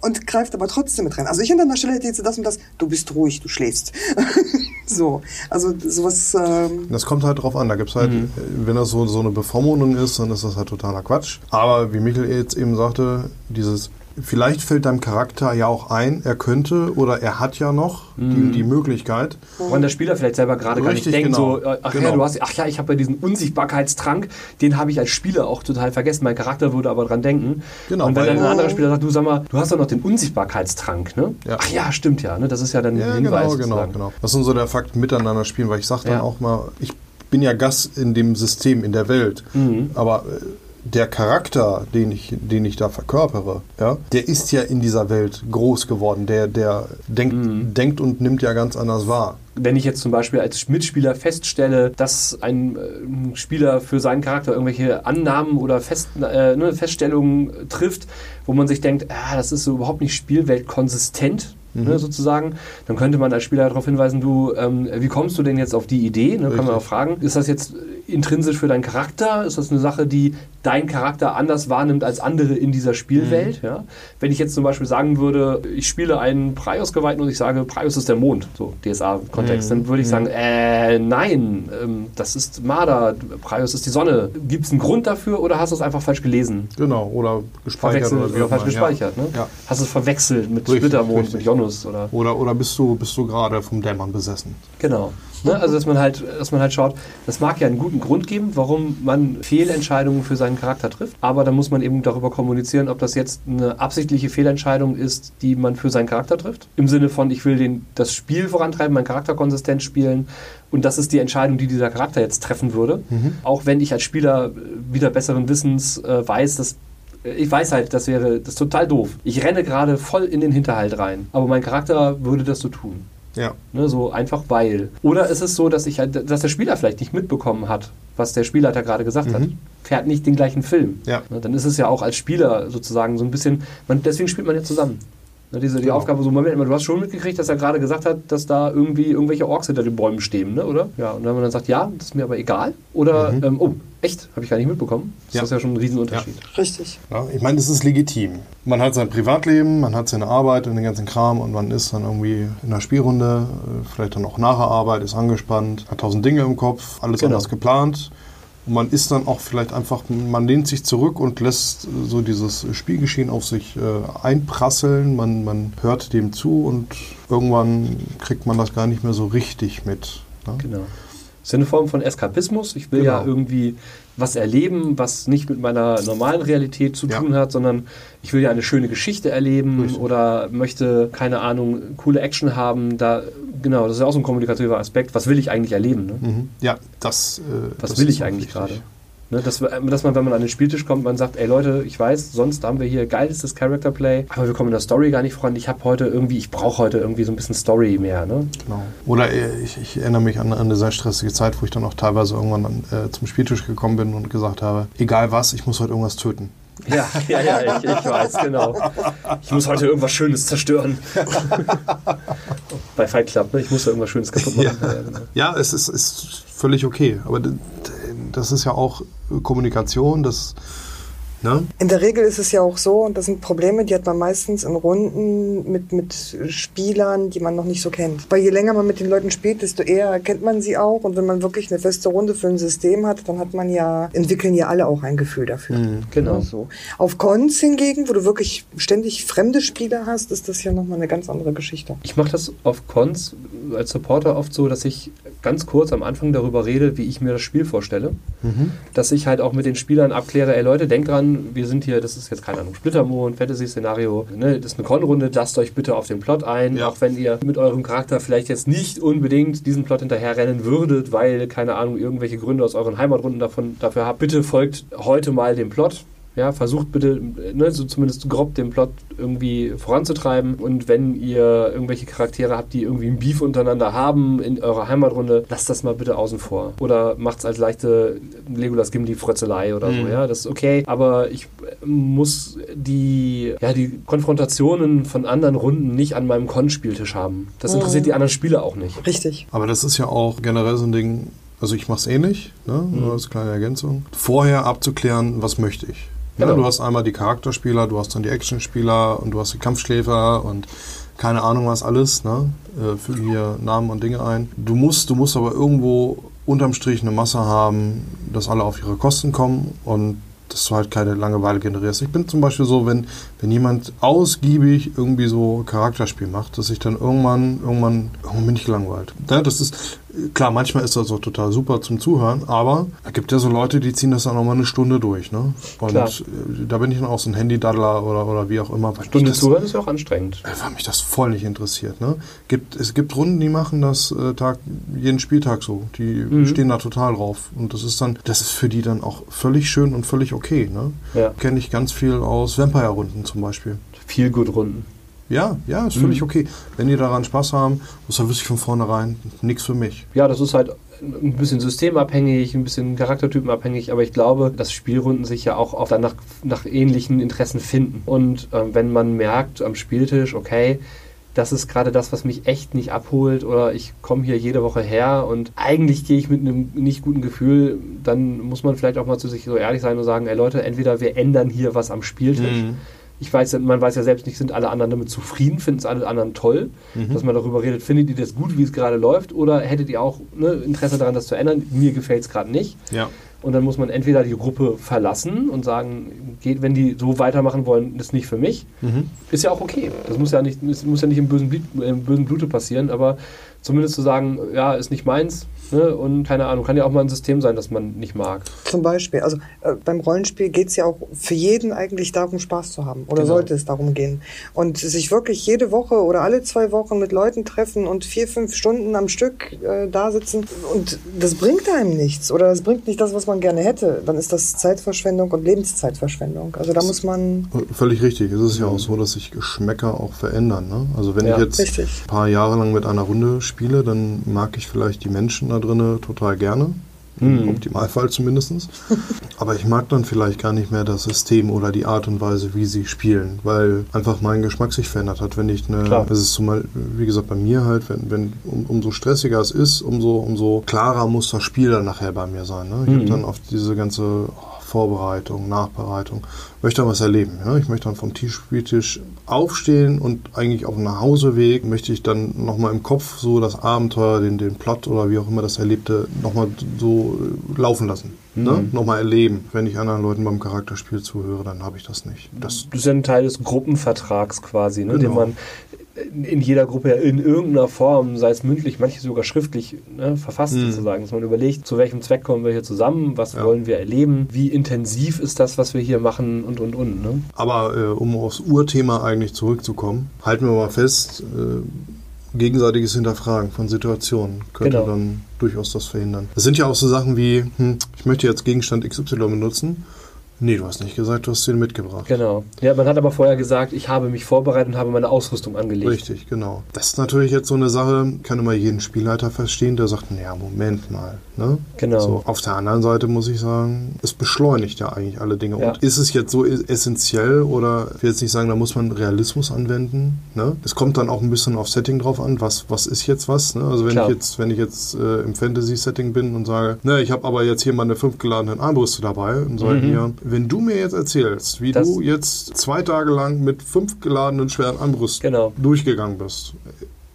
und greift aber trotzdem mit rein. Also ich an deiner Stelle hätte jetzt das und das, du bist ruhig, du schläfst. so, also sowas, ähm, Das kommt halt drauf an. Da gibt's halt, Mhm. wenn das so, so eine Bevormundung ist, dann ist das halt totaler Quatsch. Aber wie Michael jetzt eben sagte, dieses, vielleicht fällt deinem Charakter ja auch ein, er könnte oder er hat ja noch Mhm. die, die Möglichkeit. Woran der Spieler vielleicht selber gerade gar nicht denkt, genau. so, äh, ach ja, Genau. du hast, ach ja, ich habe ja diesen Unsichtbarkeitstrank, den habe ich als Spieler auch total vergessen. Mein Charakter würde aber dran denken. Genau, Und wenn weil- dann ein anderer Spieler sagt, du sag mal, du hast doch noch den Unsichtbarkeitstrank, ne? Ja. Ach ja, stimmt ja, ne? Das ist ja dann Ja, ein Hinweis. genau, genau, genau. Das ist so der Fakt miteinander spielen, weil ich sage dann Ja. auch mal, ich bin ja Gast in dem System, in der Welt. Mhm. Aber äh, der Charakter, den ich, den ich da verkörpere, ja, der ist ja in dieser Welt groß geworden. Der, der denkt, Mhm. denkt und nimmt ja ganz anders wahr. Wenn ich jetzt zum Beispiel als Mitspieler feststelle, dass ein äh, Spieler für seinen Charakter irgendwelche Annahmen oder Fest, äh, ne, Feststellungen trifft, wo man sich denkt, ah, das ist so überhaupt nicht spielweltkonsistent, Mhm. ne, sozusagen, dann könnte man als Spieler darauf hinweisen, du, ähm, wie kommst du denn jetzt auf die Idee? Ne, kann man auch fragen, ist das jetzt intrinsisch für deinen Charakter? Ist das eine Sache, die dein Charakter anders wahrnimmt als andere in dieser Spielwelt? Mhm. Ja? Wenn ich jetzt zum Beispiel sagen würde, ich spiele einen Prius-Geweihten und ich sage, Prius ist der Mond, so DSA-Kontext, Mhm. dann würde ich sagen, äh, nein, ähm, das ist Marder, Prius ist die Sonne. Gibt es einen Grund dafür oder hast du es einfach falsch gelesen? Genau, oder gespeichert oder oder, falsch immer, gespeichert, ja. ne? Ja. Hast du es verwechselt mit Richtig, Splittermond, richtig. mit Jonus oder Oder, oder bist du, bist du gerade vom Dämon besessen? Genau. Ne? Also dass man halt, dass man halt schaut, das mag ja einen guten Grund geben, warum man Fehlentscheidungen für seinen Charakter trifft, aber dann muss man eben darüber kommunizieren, ob das jetzt eine absichtliche Fehlentscheidung ist, die man für seinen Charakter trifft. Im Sinne von, ich will den, das Spiel vorantreiben, meinen Charakter konsistent spielen und das ist die Entscheidung, die dieser Charakter jetzt treffen würde. Auch wenn ich als Spieler wieder besseren Wissens äh, weiß, dass ich weiß halt, das wäre das ist total doof. Ich renne gerade voll in den Hinterhalt rein, aber mein Charakter würde das so tun. Ja. Ne, so einfach weil. Oder ist es so, dass, ich, halt- dass der Spieler vielleicht nicht mitbekommen hat, was der Spielleiter gerade gesagt hat. Fährt nicht den gleichen Film. Ja. Ne, dann ist es ja auch als Spieler sozusagen so ein bisschen, man, deswegen spielt man ja zusammen. Ne, diese, die Genau. Aufgabe, so Moment du hast schon mitgekriegt, dass er gerade gesagt hat, dass da irgendwie irgendwelche Orks hinter den Bäumen stehen, ne, oder? Ja, und wenn man dann sagt, ja, das ist mir aber egal. Oder, ähm, oh, echt, habe ich gar nicht mitbekommen. Das Ja. ist ja schon ein Riesenunterschied. richtig. Ja, ich meine, es ist legitim. Man hat sein Privatleben, man hat seine Arbeit und den ganzen Kram und man ist dann irgendwie in einer Spielrunde, äh, vielleicht dann auch nach der Arbeit, ist angespannt, hat tausend Dinge im Kopf, alles Genau. anders geplant. Und man ist dann auch vielleicht einfach, man lehnt sich zurück und lässt äh, so dieses Spielgeschehen auf sich äh, einprasseln. Man, man hört dem zu und irgendwann kriegt man das gar nicht mehr so richtig mit. Ne? Genau. Das ist ja eine Form von Eskapismus. Ich will ja Genau. irgendwie was erleben, was nicht mit meiner normalen Realität zu Ja. tun hat, sondern ich will ja eine schöne Geschichte erleben Richtig. oder möchte, keine Ahnung, coole Action haben. Da, genau, das ist ja auch so ein kommunikativer Aspekt. Was will ich eigentlich erleben? Ne? Mhm. Ja, das. Äh, Was das will ich eigentlich gerade? Ne, dass, dass man, wenn man an den Spieltisch kommt, man sagt, ey Leute, ich weiß, sonst haben wir hier geilstes Character Play, aber wir kommen in der Story gar nicht voran. Ich habe heute irgendwie, ich brauche heute irgendwie so ein bisschen Story mehr. Ne? Genau. Oder äh, ich, ich erinnere mich an, eine sehr stressige Zeit, wo ich dann auch teilweise irgendwann dann, äh, zum Spieltisch gekommen bin und gesagt habe, egal was, ich muss heute irgendwas töten. Ja, ja, ja, ich, ich weiß, genau. Ich muss heute irgendwas Schönes zerstören. Bei Fight Club, ne? Ich muss da irgendwas Schönes kaputt machen. Ja. genau. Ja, es ist, ist völlig okay. Aber das ist ja auch Kommunikation, das. Ne? In der Regel ist es ja auch so, und das sind Probleme, die hat man meistens in Runden mit, mit Spielern, die man noch nicht so kennt. Weil je länger man mit den Leuten spielt, desto eher kennt man sie auch. Und wenn man wirklich eine feste Runde für ein System hat, dann hat man ja, entwickeln ja alle auch ein Gefühl dafür. Genau. So. Auf Cons hingegen, wo du wirklich ständig fremde Spieler hast, ist das ja nochmal eine ganz andere Geschichte. Ich mache das auf Cons als Supporter oft so, dass ich ganz kurz am Anfang darüber rede, wie ich mir das Spiel vorstelle. Dass ich halt auch mit den Spielern abkläre, ey Leute, denkt dran, wir sind hier, das ist jetzt keine Ahnung, Splittermond, Fantasy-Szenario, ne? das ist eine Con-Runde, lasst euch bitte auf den Plot ein, Ja. auch wenn ihr mit eurem Charakter vielleicht jetzt nicht unbedingt diesen Plot hinterherrennen würdet, weil, keine Ahnung, irgendwelche Gründe aus euren Heimatrunden davon, dafür habt. Bitte folgt heute mal dem Plot. Ja, versucht bitte, ne, so zumindest grob den Plot irgendwie voranzutreiben. Und wenn ihr irgendwelche Charaktere habt, die irgendwie ein Beef untereinander haben in eurer Heimatrunde, lasst das mal bitte außen vor. Oder macht's als leichte Legolas Gimli-Frötzelei oder so. Ja, das ist okay. Aber ich muss die, ja, die Konfrontationen von anderen Runden nicht an meinem Con-Spieltisch haben. Das interessiert die anderen Spieler auch nicht. Richtig. Aber das ist ja auch generell so ein Ding, also ich mache es ähnlich, ne? nur als kleine Ergänzung. Vorher abzuklären, was möchte ich. Ja, Genau. du hast einmal die Charakterspieler, du hast dann die Actionspieler und du hast die Kampfschläfer und keine Ahnung was alles, ne? Äh, fügen hier Namen und Dinge ein. Du musst, du musst aber irgendwo unterm Strich eine Masse haben, dass alle auf ihre Kosten kommen und dass du halt keine Langeweile generierst. Ich bin zum Beispiel so, wenn, wenn jemand ausgiebig irgendwie so Charakterspiel macht, dass ich dann irgendwann, irgendwann, irgendwann bin ich gelangweilt. Ja, das ist, klar, manchmal ist das auch total super zum Zuhören, aber es gibt ja so Leute, die ziehen das dann auch mal eine Stunde durch, ne? Und Klar. äh, da bin ich dann auch so ein Handy-Daddler oder, oder wie auch immer. Stunde das, zuhören ist ja auch anstrengend. weil mich das voll nicht interessiert. Ne? Gibt, es gibt Runden, die machen das äh, Tag, jeden Spieltag so. Die Mhm. stehen da total drauf. Und das ist dann, das ist für die dann auch völlig schön und völlig okay. Ne? Ja. Kenne ich ganz viel aus Vampire-Runden zum Beispiel. Viel gut Runden. Ja, ja, ist völlig okay. Wenn die daran Spaß haben, muss da wüsste ich von vornherein, nichts für mich. Ja, das ist halt ein bisschen systemabhängig, ein bisschen charaktertypenabhängig, aber ich glaube, dass Spielrunden sich ja auch oft dann nach, nach ähnlichen Interessen finden. Und ähm, wenn man merkt am Spieltisch, okay, das ist gerade das, was mich echt nicht abholt oder ich komme hier jede Woche her und eigentlich gehe ich mit einem nicht guten Gefühl, dann muss man vielleicht auch mal zu sich so ehrlich sein und sagen, ey Leute, entweder wir ändern hier was am Spieltisch. Ich weiß, ja- man weiß ja selbst nicht, sind alle anderen damit zufrieden, finden es alle anderen toll, dass man darüber redet, findet ihr das gut, wie es gerade läuft, oder hättet ihr auch ne, Interesse daran, das zu ändern? Mir gefällt es gerade nicht. Ja. Und dann muss man entweder die Gruppe verlassen und sagen, geht, wenn die so weitermachen wollen, das ist nicht für mich. Ist ja auch okay. Das muss ja nicht, muss ja nicht im bösen, Blut, im bösen Blute passieren, aber zumindest zu sagen, ja, ist nicht meins. Ne? Und keine Ahnung, kann ja auch mal ein System sein, das man nicht mag. Zum Beispiel. Also äh, beim Rollenspiel geht es ja auch für jeden eigentlich darum, Spaß zu haben. Oder Genau. sollte es darum gehen. Und sich wirklich jede Woche oder alle zwei Wochen mit Leuten treffen und vier, fünf Stunden am Stück äh, da sitzen. Und das bringt einem nichts. Oder das bringt nicht das, was man gerne hätte. Dann ist das Zeitverschwendung und Lebenszeitverschwendung. Also da muss man. Völlig richtig. Es ist ja auch so, dass sich Geschmäcker auch verändern. Ne? Also wenn Ja, ich jetzt richtig. ein paar Jahre lang mit einer Runde spiele, dann mag ich vielleicht die Menschen da drinnen total gerne. Im Optimalfall zumindest. Aber ich mag dann vielleicht gar nicht mehr das System oder die Art und Weise, wie sie spielen, weil einfach mein Geschmack sich verändert hat. Wenn ich eine, Klar. das ist zumal, wie gesagt, bei mir halt, wenn, wenn um, umso stressiger es ist, umso, umso klarer muss das Spiel dann nachher bei mir sein. Ne? Ich habe dann auf diese ganze oh, Vorbereitung, Nachbereitung, möchte dann was erleben. Ja? Ich möchte dann vom Tisch, Spieltisch aufstehen und eigentlich auf dem Nachhauseweg möchte ich dann nochmal im Kopf so das Abenteuer, den, den Plot oder wie auch immer das Erlebte, nochmal so äh, laufen lassen. Ne? Nochmal erleben. Wenn ich anderen Leuten beim Charakterspiel zuhöre, dann habe ich das nicht. Das, Das ist ja ein Teil des Gruppenvertrags quasi, ne, den Genau. man in jeder Gruppe ja in irgendeiner Form, sei es mündlich, manche sogar schriftlich, ne, verfasst sozusagen, dass man überlegt, zu welchem Zweck kommen wir hier zusammen, was Ja. wollen wir erleben, wie intensiv ist das, was wir hier machen und und und. Ne? Aber äh, um aufs Urthema eigentlich zurückzukommen, halten wir mal fest, äh, gegenseitiges Hinterfragen von Situationen könnte Genau. dann durchaus das verhindern. Das sind ja auch so Sachen wie, hm, ich möchte jetzt Gegenstand XY benutzen. Nee, du hast nicht gesagt, du hast den mitgebracht. Genau. Ja, man hat aber vorher gesagt, ich habe mich vorbereitet und habe meine Ausrüstung angelegt. Richtig, genau. Das ist natürlich jetzt so eine Sache, kann immer jeden Spielleiter verstehen, der sagt, naja, Moment mal. Ne? Genau. So, auf der anderen Seite muss ich sagen, es beschleunigt ja eigentlich alle Dinge. Ja. Und ist es jetzt so essentiell oder ich will jetzt nicht sagen, da muss man Realismus anwenden. Ne? Es kommt dann auch ein bisschen auf Setting drauf an, was, was ist jetzt was. Ne? Also wenn Klar. ich jetzt, wenn ich jetzt äh, im Fantasy-Setting bin und sage, ne, ich habe aber jetzt hier meine fünf geladenen Armbrüste dabei und sage mir, wenn du mir jetzt erzählst, wie. Das- du jetzt zwei Tage lang mit fünf geladenen schweren Armbrüsten Genau. durchgegangen bist,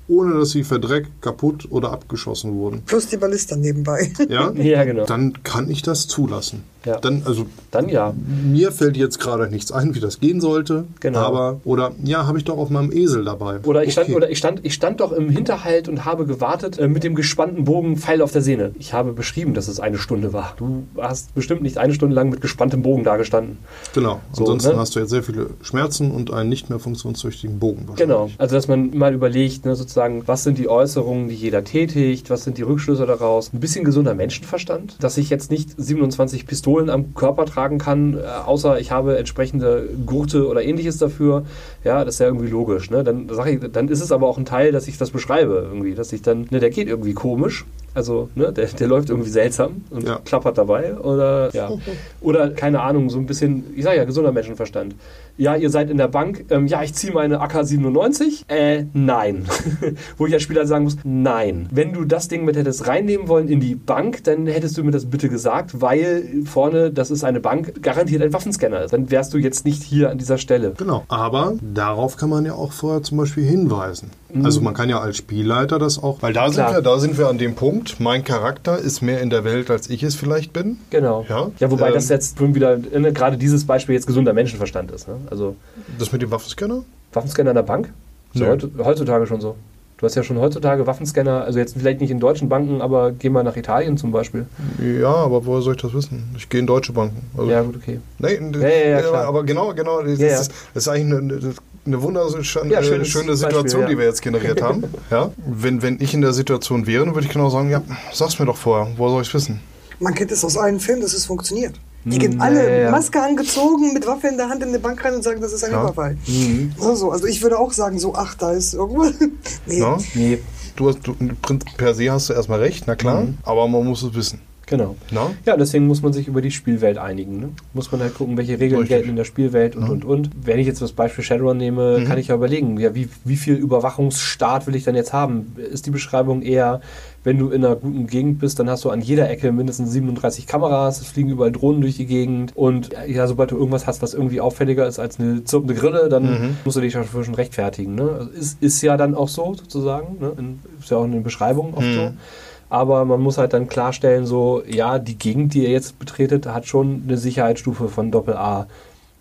ohne dass sie verdreckt, kaputt oder abgeschossen wurden, Plus die Ballista nebenbei. ja, Ja, genau. dann kann ich das zulassen. Ja. Dann, also Dann ja. mir fällt jetzt gerade nichts ein, wie das gehen sollte. Genau. Aber, oder ja, habe ich doch auf meinem Esel dabei. Oder ich, stand, Okay. oder ich, stand, ich stand doch im Hinterhalt und habe gewartet äh, mit dem gespannten Bogen Pfeil auf der Sehne. Ich habe beschrieben, dass es eine Stunde war. Du hast bestimmt nicht eine Stunde lang mit gespanntem Bogen dagestanden. Genau. So, Ansonsten ne? hast du jetzt sehr viele Schmerzen und einen nicht mehr funktionstüchtigen Bogen. Genau. Also, dass man mal überlegt, ne, sozusagen, sagen, was sind die Äußerungen, die jeder tätigt, was sind die Rückschlüsse daraus. Ein bisschen gesunder Menschenverstand, dass ich jetzt nicht 27 Pistolen am Körper tragen kann, äh, außer ich habe entsprechende Gurte oder ähnliches dafür. Ja, das ist ja irgendwie logisch. Ne? Dann, ich, dann ist es aber auch ein Teil, dass ich das beschreibe irgendwie, dass ich dann, ne, der geht irgendwie komisch, also ne, der, der läuft irgendwie seltsam und Ja. klappert dabei oder ja. Oder keine Ahnung, so ein bisschen, ich sage ja, gesunder Menschenverstand. Ja, ihr seid in der Bank, ähm, ja, ich ziehe meine AK-97. Äh, nein. Wo ich als Spieler sagen muss, nein. Wenn du das Ding mit hättest reinnehmen wollen in die Bank, dann hättest du mir das bitte gesagt, weil vorne, das ist eine Bank, garantiert ein Waffenscanner ist. Dann wärst du jetzt nicht hier an dieser Stelle. Genau, aber darauf kann man ja auch vorher zum Beispiel hinweisen. Also man kann ja als Spielleiter das auch, weil da sind, Klar. wir, da sind wir an dem Punkt, mein Charakter ist mehr in der Welt, als ich es vielleicht bin. Genau. Ja, Ja, wobei ähm, das jetzt schon wieder, ne, gerade dieses Beispiel jetzt gesunder Menschenverstand ist. Ne? Also Das mit dem Waffenscanner? Waffenscanner in der Bank? Ist ja heutzutage schon so. Du hast ja schon heutzutage Waffenscanner, also jetzt vielleicht nicht in deutschen Banken, aber geh mal nach Italien zum Beispiel. Ja, aber woher soll ich das wissen? Ich gehe in deutsche Banken. Also, Ja, gut, okay. Nee, Ja, ja, ja, aber- klar. aber genau, genau. Das, Ja, ja. Ist, das ist eigentlich eine, eine wunderschöne Ja, schöne Situation, Beispiel, ja. die wir jetzt generiert haben. Ja? Wenn, wenn ich in der Situation wäre, dann würde ich genau sagen, ja, sag's mir doch vorher, woher soll ich wissen? Man kennt es aus allen Filmen, dass es funktioniert. Die Hm, gehen ja, alle ja, ja. Maske angezogen, mit Waffe in der Hand in die Bank rein und sagen, das ist ein Ja. Überfall. Mhm. Also, also ich würde auch sagen, so, ach, da ist irgendwo. nee. Na? Nee, Du hast, du, per se hast du erstmal recht, na klar, Mhm. aber man muss es wissen. genau. Na? Ja, deswegen muss man sich über die Spielwelt einigen. Ne? Muss man halt gucken, welche Regeln Richtig. gelten in der Spielwelt und, Ja. und, und. Wenn ich jetzt das Beispiel Shadowrun nehme, Mhm. kann ich ja überlegen, ja, wie, wie viel Überwachungsstaat will ich dann jetzt haben? Ist die Beschreibung eher, wenn du in einer guten Gegend bist, dann hast du an jeder Ecke mindestens 37 Kameras, es fliegen überall Drohnen durch die Gegend und ja, sobald du irgendwas hast, was irgendwie auffälliger ist als eine zirpende Grille, dann Mhm. musst du dich dafür schon rechtfertigen. Ne? Also ist, ist ja dann auch so, sozusagen. Ne? In, ist ja auch in den Beschreibungen oft Mhm. so. Aber man muss halt dann klarstellen, so, ja, die Gegend, die ihr jetzt betretet, hat schon eine Sicherheitsstufe von Doppel A.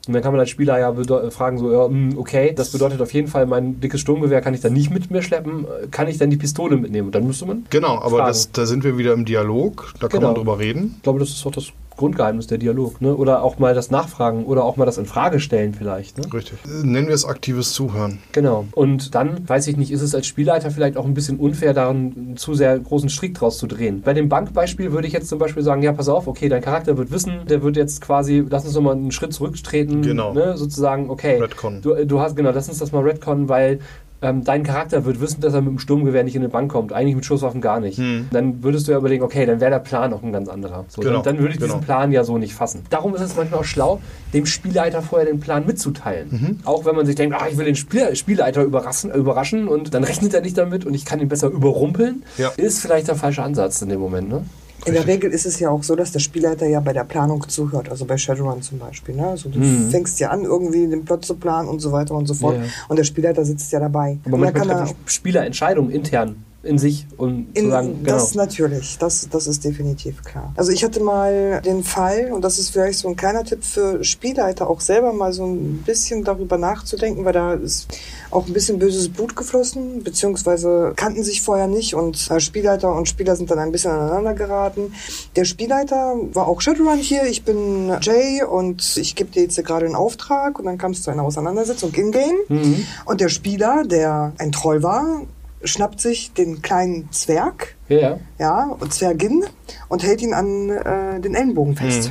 Und dann kann man als Spieler ja bedeu- fragen, so, ja, hm, okay, das bedeutet auf jeden Fall, mein dickes Sturmgewehr kann ich dann nicht mit mir schleppen, Äh, kann ich dann die Pistole mitnehmen? Und dann müsste man, Genau, aber das, da sind wir wieder im Dialog, da kann Genau. man drüber reden. ich glaube, das ist auch das Grundgeheimnis, der Dialog. Ne? Oder auch mal das Nachfragen oder auch mal das in Frage stellen vielleicht. Ne? Richtig. Nennen wir es aktives Zuhören. Genau. Und dann, weiß ich nicht, ist es als Spielleiter vielleicht auch ein bisschen unfair, daran einen zu sehr großen Strick draus zu drehen. Bei dem Bankbeispiel würde ich jetzt zum Beispiel sagen, ja, pass auf, okay, dein Charakter wird wissen, der wird jetzt quasi, lass uns nochmal einen Schritt zurücktreten. Genau. Ne, sozusagen, okay. Redcon. Du, du hast, genau, lass uns das mal Redcon, weil ähm, dein Charakter wird wissen, dass er mit dem Sturmgewehr nicht in eine Bank kommt. Eigentlich mit Schusswaffen gar nicht. Hm. Dann würdest du ja überlegen, okay, dann wäre der Plan auch ein ganz anderer. So, Genau, dann, dann würde ich genau. diesen Plan ja so nicht fassen. Darum ist es manchmal auch schlau, dem Spielleiter vorher den Plan mitzuteilen. Mhm. Auch wenn man sich denkt, ah, ich will den Spiel Spielleiter überraschen, überraschen und dann rechnet er nicht damit und ich kann ihn besser überrumpeln, Ja. ist vielleicht der falsche Ansatz in dem Moment. Ne? In der Regel ist es ja auch so, dass der Spielleiter ja bei der Planung zuhört, also bei Shadowrun zum Beispiel. Ne? Also du Mhm. fängst ja an, irgendwie den Plot zu planen und so weiter und so fort. Ja. Und der Spielleiter sitzt ja dabei. Aber und manchmal kann treffen er Spieler Entscheidungen intern in sich und zu in, sagen, genau. das natürlich, das, das ist definitiv klar. Also ich hatte mal den Fall, und das ist vielleicht so ein kleiner Tipp für Spielleiter, auch selber mal so ein bisschen darüber nachzudenken, weil da ist auch ein bisschen böses Blut geflossen, beziehungsweise kannten sich vorher nicht und Spielleiter und Spieler sind dann ein bisschen aneinander geraten. Der Spielleiter war auch Shadowrun hier, ich bin Jay und ich gebe dir jetzt gerade einen Auftrag und dann kam es zu einer Auseinandersetzung in-game Mhm. und der Spieler, der ein Troll war, schnappt sich den kleinen Zwerg, Ja, ja. Zwergin und hält ihn an äh, den Ellenbogen fest.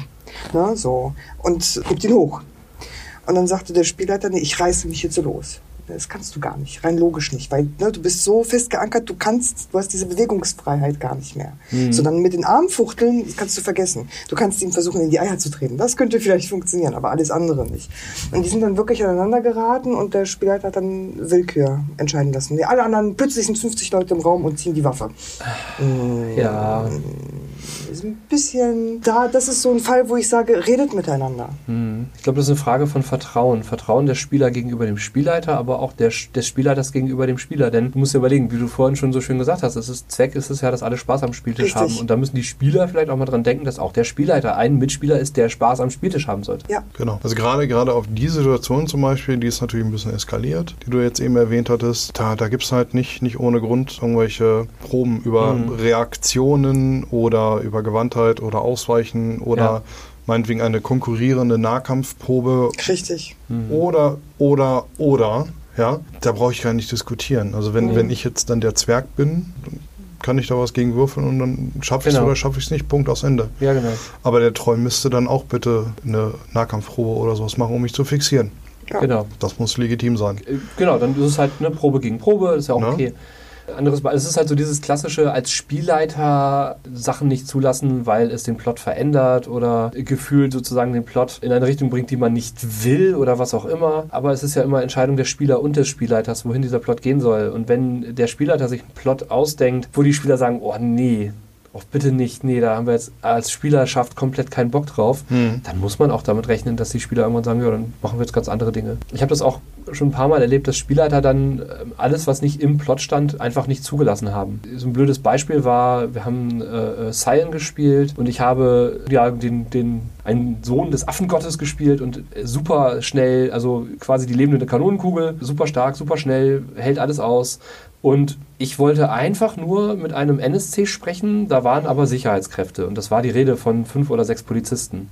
Ne, so. Und gibt ihn hoch. Und dann sagte der Spielleiter, nee, ich reiße mich jetzt so los. Das kannst du gar nicht, rein logisch nicht, weil ne, du bist so fest geankert, du kannst, du hast diese Bewegungsfreiheit gar nicht mehr. So dann mit den Armen fuchteln, das kannst du vergessen. Du kannst ihm versuchen, in die Eier zu treten. Das könnte vielleicht funktionieren, aber alles andere nicht. Und die sind dann wirklich aneinander geraten und der Spielleiter hat dann Willkür entscheiden lassen. Die alle anderen, plötzlich sind 50 Leute im Raum und ziehen die Waffe. Ja, Ist ein bisschen, da, das ist so ein Fall, wo ich sage, redet miteinander. Hm. Ich glaube, das ist eine Frage von Vertrauen. Vertrauen der Spieler gegenüber dem Spielleiter, aber auch der, des Spielleiters gegenüber dem Spieler. Denn du musst dir überlegen, wie du vorhin schon so schön gesagt hast, es ist Zweck ist es ja, dass alle Spaß am Spieltisch Richtig. haben. Und da müssen die Spieler vielleicht auch mal dran denken, dass auch der Spielleiter ein Mitspieler ist, der Spaß am Spieltisch haben sollte. Ja, Genau. Also gerade gerade auf die Situation zum Beispiel, die ist natürlich ein bisschen eskaliert, die du jetzt eben erwähnt hattest, da, da gibt es halt nicht, nicht ohne Grund irgendwelche Proben über Mhm. Reaktionen oder über Gewandtheit oder Ausweichen oder Ja. meinetwegen eine konkurrierende Nahkampfprobe richtig. Mhm. oder, oder, oder, ja, da brauche ich gar nicht diskutieren. Also wenn, Mhm. wenn ich jetzt dann der Zwerg bin, dann kann ich da was gegen würfeln und dann schaffe ich es Genau. oder schaffe ich es nicht, Punkt aus Ende. Ja, genau. Aber der Troll müsste dann auch bitte eine Nahkampfprobe oder sowas machen, um mich zu fixieren. Ja. Genau. Das muss legitim sein. Äh, Genau, dann ist es halt eine Probe gegen Probe, ist ja auch Ne? okay. Anderes Mal, es ist halt so dieses klassische als Spielleiter Sachen nicht zulassen, weil es den Plot verändert oder gefühlt sozusagen den Plot in eine Richtung bringt, die man nicht will oder was auch immer. Aber es ist ja immer Entscheidung der Spieler und des Spielleiters, wohin dieser Plot gehen soll. Und wenn der Spielleiter sich einen Plot ausdenkt, wo die Spieler sagen, oh nee, oh bitte nicht, nee, da haben wir jetzt als Spielerschaft komplett keinen Bock drauf, Hm. dann muss man auch damit rechnen, dass die Spieler irgendwann sagen, ja, dann machen wir jetzt ganz andere Dinge. Ich habe das auch schon ein paar Mal erlebt, dass Spielleiter dann ähm, alles, was nicht im Plot stand, einfach nicht zugelassen haben. So ein blödes Beispiel war, wir haben äh, äh, Cyan gespielt und ich habe ja den, den einen Sohn des Affengottes gespielt und äh, super schnell, also quasi die lebende Kanonenkugel, super stark, super schnell, hält alles aus. Und ich wollte einfach nur mit einem NSC sprechen, da waren aber Sicherheitskräfte. Und das war die Rede von fünf oder sechs Polizisten.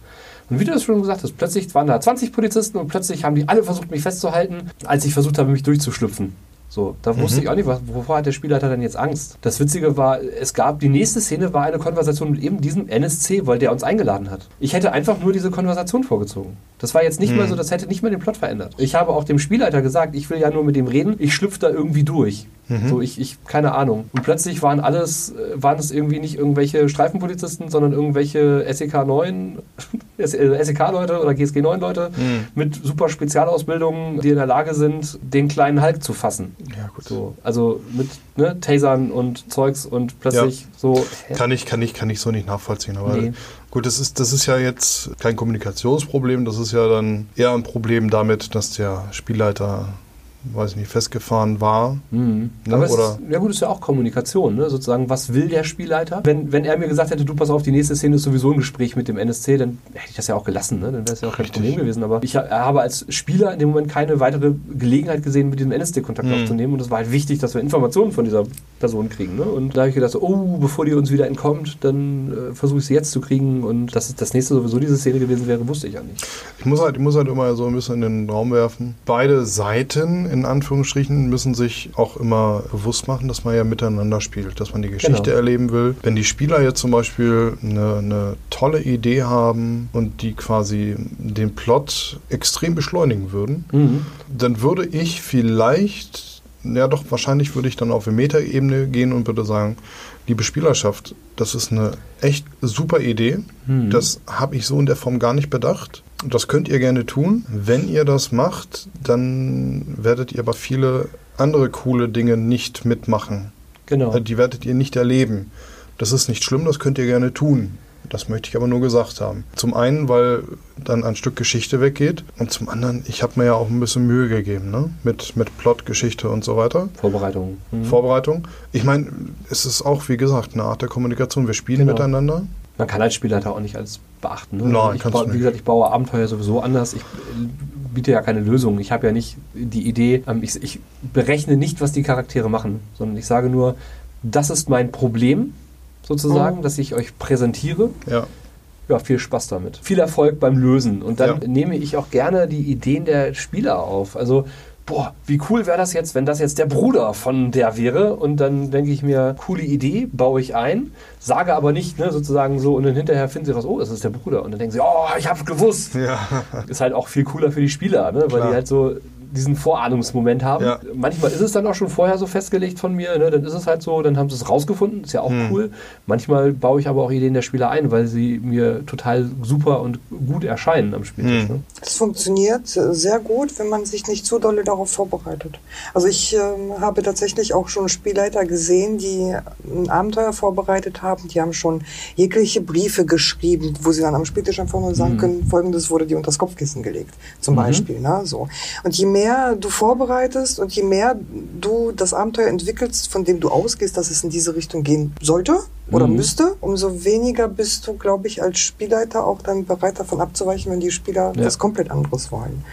Und wie du das schon gesagt hast, plötzlich waren da 20 Polizisten und plötzlich haben die alle versucht, mich festzuhalten, als ich versucht habe, mich durchzuschlüpfen. So, da wusste ich auch nicht, wovor hat der Spielleiter denn jetzt Angst? Das Witzige war, es gab, die nächste Szene war eine Konversation mit eben diesem NSC, weil der uns eingeladen hat. Ich hätte einfach nur diese Konversation vorgezogen. Das war jetzt nicht mal so, das hätte nicht mal den Plot verändert. Ich habe auch dem Spielleiter gesagt, ich will ja nur mit dem reden, ich schlüpfe da irgendwie durch. So, ich, ich, keine Ahnung. Und plötzlich waren alles, äh, waren es irgendwie nicht irgendwelche Streifenpolizisten, sondern irgendwelche SEK 9, SEK-Leute oder GSG 9 Leute mit super Spezialausbildungen, die in der Lage sind, den kleinen Hulk zu fassen. Ja, gut. So, also mit ne, Tasern und Zeugs und plötzlich so. hä? Kann ich, kann ich, kann ich so nicht nachvollziehen. Aber Nee. gut, das ist, das ist ja jetzt kein Kommunikationsproblem, das ist ja dann eher ein Problem damit, dass der Spielleiter, weiß ich nicht, festgefahren war. Mhm. Ne, Aber oder- ist, ja gut, ist ja auch Kommunikation, ne? sozusagen, was will der Spielleiter? Wenn, wenn er mir gesagt hätte, du pass auf, die nächste Szene ist sowieso ein Gespräch mit dem NSC, dann hätte ich das ja auch gelassen, ne? dann wäre es ja auch kein Richtig. Problem gewesen. Aber ich ha- habe als Spieler in dem Moment keine weitere Gelegenheit gesehen, mit diesem NSC Kontakt Mhm. aufzunehmen und es war halt wichtig, dass wir Informationen von dieser Person kriegen. Ne? Und da habe ich gedacht, oh, bevor die uns wieder entkommt, dann äh, versuche ich sie jetzt zu kriegen und dass das nächste sowieso diese Szene gewesen wäre, wusste ich ja nicht. Ich muss halt, ich muss halt immer so ein bisschen in den Raum werfen. Beide Seiten, in Anführungsstrichen, müssen sich auch immer bewusst machen, dass man ja miteinander spielt, dass man die Geschichte Genau. erleben will. Wenn die Spieler jetzt zum Beispiel eine, eine tolle Idee haben und die quasi den Plot extrem beschleunigen würden, Mhm. dann würde ich vielleicht, ja doch, wahrscheinlich würde ich dann auf eine Metaebene gehen und würde sagen, liebe Spielerschaft, das ist eine echt super Idee. Mhm. Das habe ich so in der Form gar nicht bedacht. Das könnt ihr gerne tun. Wenn ihr das macht, dann werdet ihr aber viele andere coole Dinge nicht mitmachen. Genau. Die werdet ihr nicht erleben. Das ist nicht schlimm, das könnt ihr gerne tun. Das möchte ich aber nur gesagt haben. Zum einen, weil dann ein Stück Geschichte weggeht und zum anderen, ich habe mir ja auch ein bisschen Mühe gegeben, ne? Mit, mit Plot, Geschichte und so weiter. Vorbereitung. Mhm. Vorbereitung. Ich meine, es ist auch, wie gesagt, eine Art der Kommunikation. Wir spielen Genau. miteinander. Man kann als Spielleiter auch nicht alles beachten. Ne? Nein, ich baue, Wie gesagt, ich baue Abenteuer sowieso anders. Ich äh, biete ja keine Lösung. Ich habe ja nicht die Idee, ähm, ich, ich berechne nicht, was die Charaktere machen, sondern ich sage nur, das ist mein Problem, sozusagen, Oh. das ich euch präsentiere. Ja. Ja, viel Spaß damit. Viel Erfolg beim Lösen. Und dann Ja. nehme ich auch gerne die Ideen der Spieler auf. Also, boah, wie cool wäre das jetzt, wenn das jetzt der Bruder von der wäre? Und dann denke ich mir, coole Idee, baue ich ein, sage aber nicht, ne, sozusagen so, und dann hinterher finden sie raus, oh, das ist der Bruder. Und dann denken sie, oh, ich hab's gewusst. Ja. Ist halt auch viel cooler für die Spieler, ne? weil Klar. die halt so diesen Vorahnungsmoment haben. Ja. Manchmal ist es dann auch schon vorher so festgelegt von mir, ne? dann ist es halt so, dann haben sie es rausgefunden, ist ja auch Hm. cool. Manchmal baue ich aber auch Ideen der Spieler ein, weil sie mir total super und gut erscheinen am Spieltisch. Hm. Ne? Es funktioniert sehr gut, wenn man sich nicht zu dolle darauf vorbereitet. Also ich ähm, habe tatsächlich auch schon Spielleiter gesehen, die ein Abenteuer vorbereitet haben. Die haben schon jegliche Briefe geschrieben, wo sie dann am Spieltisch einfach nur sagen Mhm. können, folgendes wurde dir unter das Kopfkissen gelegt, zum Mhm. Beispiel. Ne? So. Und je mehr du vorbereitest und je mehr du das Abenteuer entwickelst, von dem du ausgehst, dass es in diese Richtung gehen sollte oder Mhm. müsste, umso weniger bist du, glaube ich, als Spielleiter auch dann bereit davon abzuweichen, wenn die Spieler Ja. das komplett anderes wollen.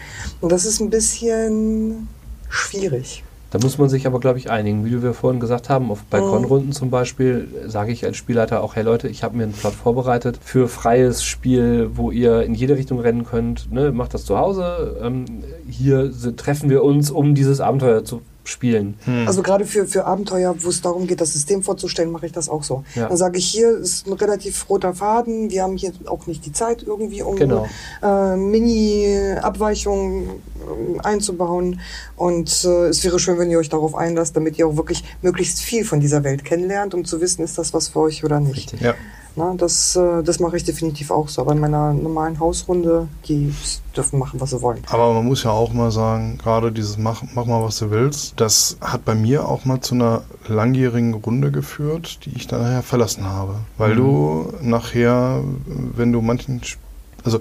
Und das ist ein bisschen schwierig. Da muss man sich aber, glaube ich, einigen. Wie wir vorhin gesagt haben, auf Balkonrunden zum Beispiel, sage ich als Spielleiter auch, hey Leute, ich habe mir einen Plot vorbereitet für freies Spiel, wo ihr in jede Richtung rennen könnt. Ne? Macht das zu Hause. Ähm, hier treffen wir uns, um dieses Abenteuer zu spielen. Also gerade für, für Abenteuer, wo es darum geht, das System vorzustellen, mache ich das auch so. Ja. Dann sage ich, hier ist ein relativ roter Faden, wir haben hier auch nicht die Zeit irgendwie, um Genau. äh, Mini-Abweichungen äh, einzubauen. Und äh, es wäre schön, wenn ihr euch darauf einlasst, damit ihr auch wirklich möglichst viel von dieser Welt kennenlernt, um zu wissen, ist das was für euch oder nicht. Richtig. Ja. Na, das, äh, das mache ich definitiv auch so. Aber in meiner normalen Hausrunde, die dürfen machen, was sie wollen. Aber man muss ja auch mal sagen, gerade dieses mach, mach mal, was du willst, das hat bei mir auch mal zu einer langjährigen Runde geführt, die ich dann nachher verlassen habe. Weil Mhm. du nachher, wenn du manchen, also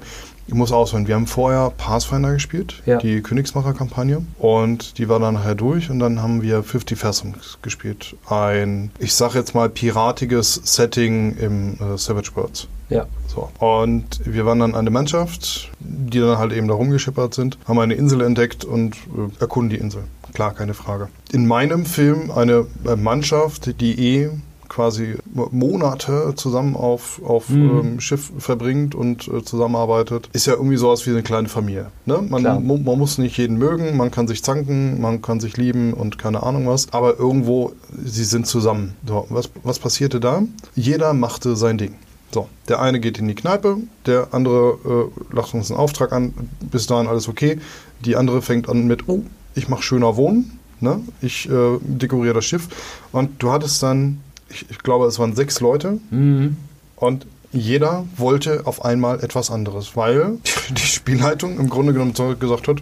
ich muss ausholen, wir haben vorher Pathfinder gespielt, Ja. die Königsmacher-Kampagne und die war dann nachher durch und dann haben wir 50 Fathom gespielt. Ein, ich sag jetzt mal, piratiges Setting im äh, Savage Worlds. Ja. So. Und wir waren dann eine Mannschaft, die dann halt eben da rumgeschippert sind, haben eine Insel entdeckt und äh, erkunden die Insel. Klar, keine Frage. In meinem Film eine äh, Mannschaft, die eh quasi Monate zusammen auf, auf Mhm. ähm, Schiff verbringt und äh, zusammenarbeitet, ist ja irgendwie sowas wie eine kleine Familie. Ne? Man, man muss nicht jeden mögen, man kann sich zanken, man kann sich lieben und keine Ahnung was, aber irgendwo, sie sind zusammen. So, was, was passierte da? Jeder machte sein Ding. So, der eine geht in die Kneipe, der andere äh, lacht uns einen Auftrag an, bis dahin alles okay. Die andere fängt an mit, oh, ich mache schöner Wohnen, ne? ich äh, dekoriere das Schiff. Und du hattest dann, ich, ich glaube, es waren sechs Leute Mhm. und jeder wollte auf einmal etwas anderes, weil die Spielleitung im Grunde genommen gesagt hat,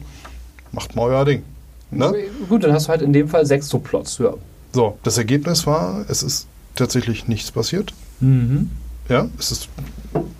macht mal euer Ding. Ne? Gut, dann hast du halt in dem Fall sechs so Plots. Ja. So, das Ergebnis war, es ist tatsächlich nichts passiert. Mhm. Ja, es ist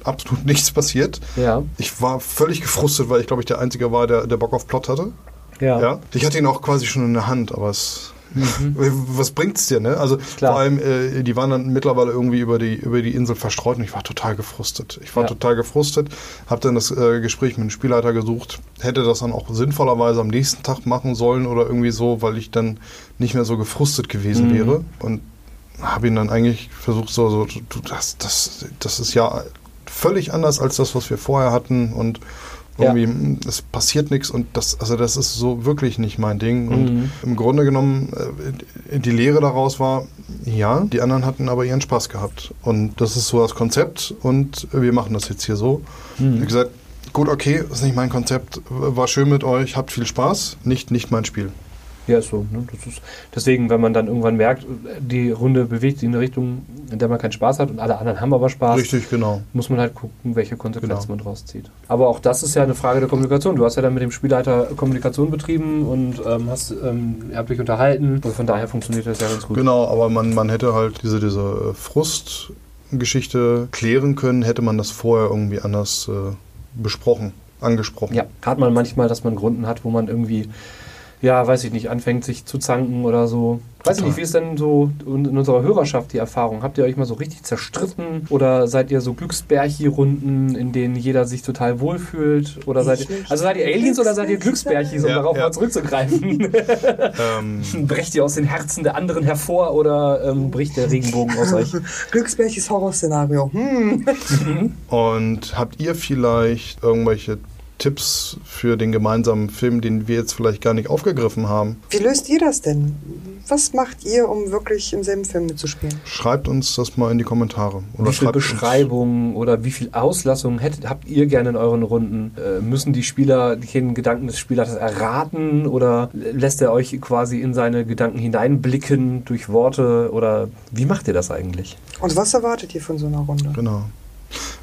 absolut nichts passiert. Ja. Ich war völlig gefrustet, weil ich glaube ich der Einzige war, der, der Bock auf Plot hatte. Ja. Ja. Ich hatte ihn auch quasi schon in der Hand, aber es. Was bringt's dir, ne? Also Klar. vor allem, äh, die waren dann mittlerweile irgendwie über die, über die Insel verstreut und ich war total gefrustet. Ich war Ja. total gefrustet, habe dann das äh, Gespräch mit dem Spielleiter gesucht, hätte das dann auch sinnvollerweise am nächsten Tag machen sollen oder irgendwie so, weil ich dann nicht mehr so gefrustet gewesen Mhm. wäre und habe ihn dann eigentlich versucht, so, so das, das, das ist ja völlig anders als das, was wir vorher hatten und. Irgendwie, mm, es passiert nichts und das, also das ist so wirklich nicht mein Ding. Und Mhm. im Grunde genommen, äh, die Lehre daraus war, ja, die anderen hatten aber ihren Spaß gehabt. Und das ist so das Konzept und wir machen das jetzt hier so. Mhm. Ich hab gesagt, gut, okay, ist nicht mein Konzept, war schön mit euch, habt viel Spaß, nicht, nicht mein Spiel. Ja, ist so. Ne? Ist, deswegen, wenn man dann irgendwann merkt, die Runde bewegt sich in eine Richtung, in der man keinen Spaß hat und alle anderen haben aber Spaß, Richtig, genau. muss man halt gucken, welche Konsequenzen Genau. man draus zieht. Aber auch das ist ja eine Frage der Kommunikation. Du hast ja dann mit dem Spielleiter Kommunikation betrieben und ähm, hast, ähm, habt euch unterhalten und von daher funktioniert das ja ganz gut. Genau, aber man, man hätte halt diese, diese Frustgeschichte klären können, hätte man das vorher irgendwie anders äh, besprochen, angesprochen. Ja, hat man manchmal, dass man Grunden hat, wo man irgendwie, ja, weiß ich nicht, anfängt sich zu zanken oder so. Weiß ich nicht, wie ist denn so in in unserer Hörerschaft die Erfahrung? Habt ihr euch mal so richtig zerstritten oder seid ihr so Glücksbärchi-Runden, in denen jeder sich total wohlfühlt? Oder seid ihr, also seid ihr Aliens oder seid ihr Glücksbärchis, um Ja, darauf ja. mal zurückzugreifen? Ähm, Brecht ihr aus den Herzen der anderen hervor oder ähm, bricht der Regenbogen aus euch? Glücksbärchis Horrorszenario. Hm. Und habt ihr vielleicht irgendwelche Tipps für den gemeinsamen Film, den wir jetzt vielleicht gar nicht aufgegriffen haben? Wie löst ihr das denn? Was macht ihr, um wirklich im selben Film mitzuspielen? Schreibt uns das mal in die Kommentare. Oder wie viel schreibt uns- Beschreibungen oder wie viel Auslassungen hättet, habt ihr gerne in euren Runden? Äh, müssen die Spieler den Gedanken des Spielers erraten oder lässt er euch quasi in seine Gedanken hineinblicken durch Worte oder wie macht ihr das eigentlich? Und was erwartet ihr von so einer Runde? Genau.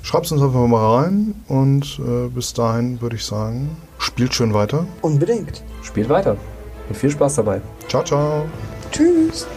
Schreibt uns einfach mal rein und äh, bis dahin würde ich sagen, spielt schön weiter. Unbedingt. Spielt weiter und viel Spaß dabei. Ciao, ciao. Tschüss.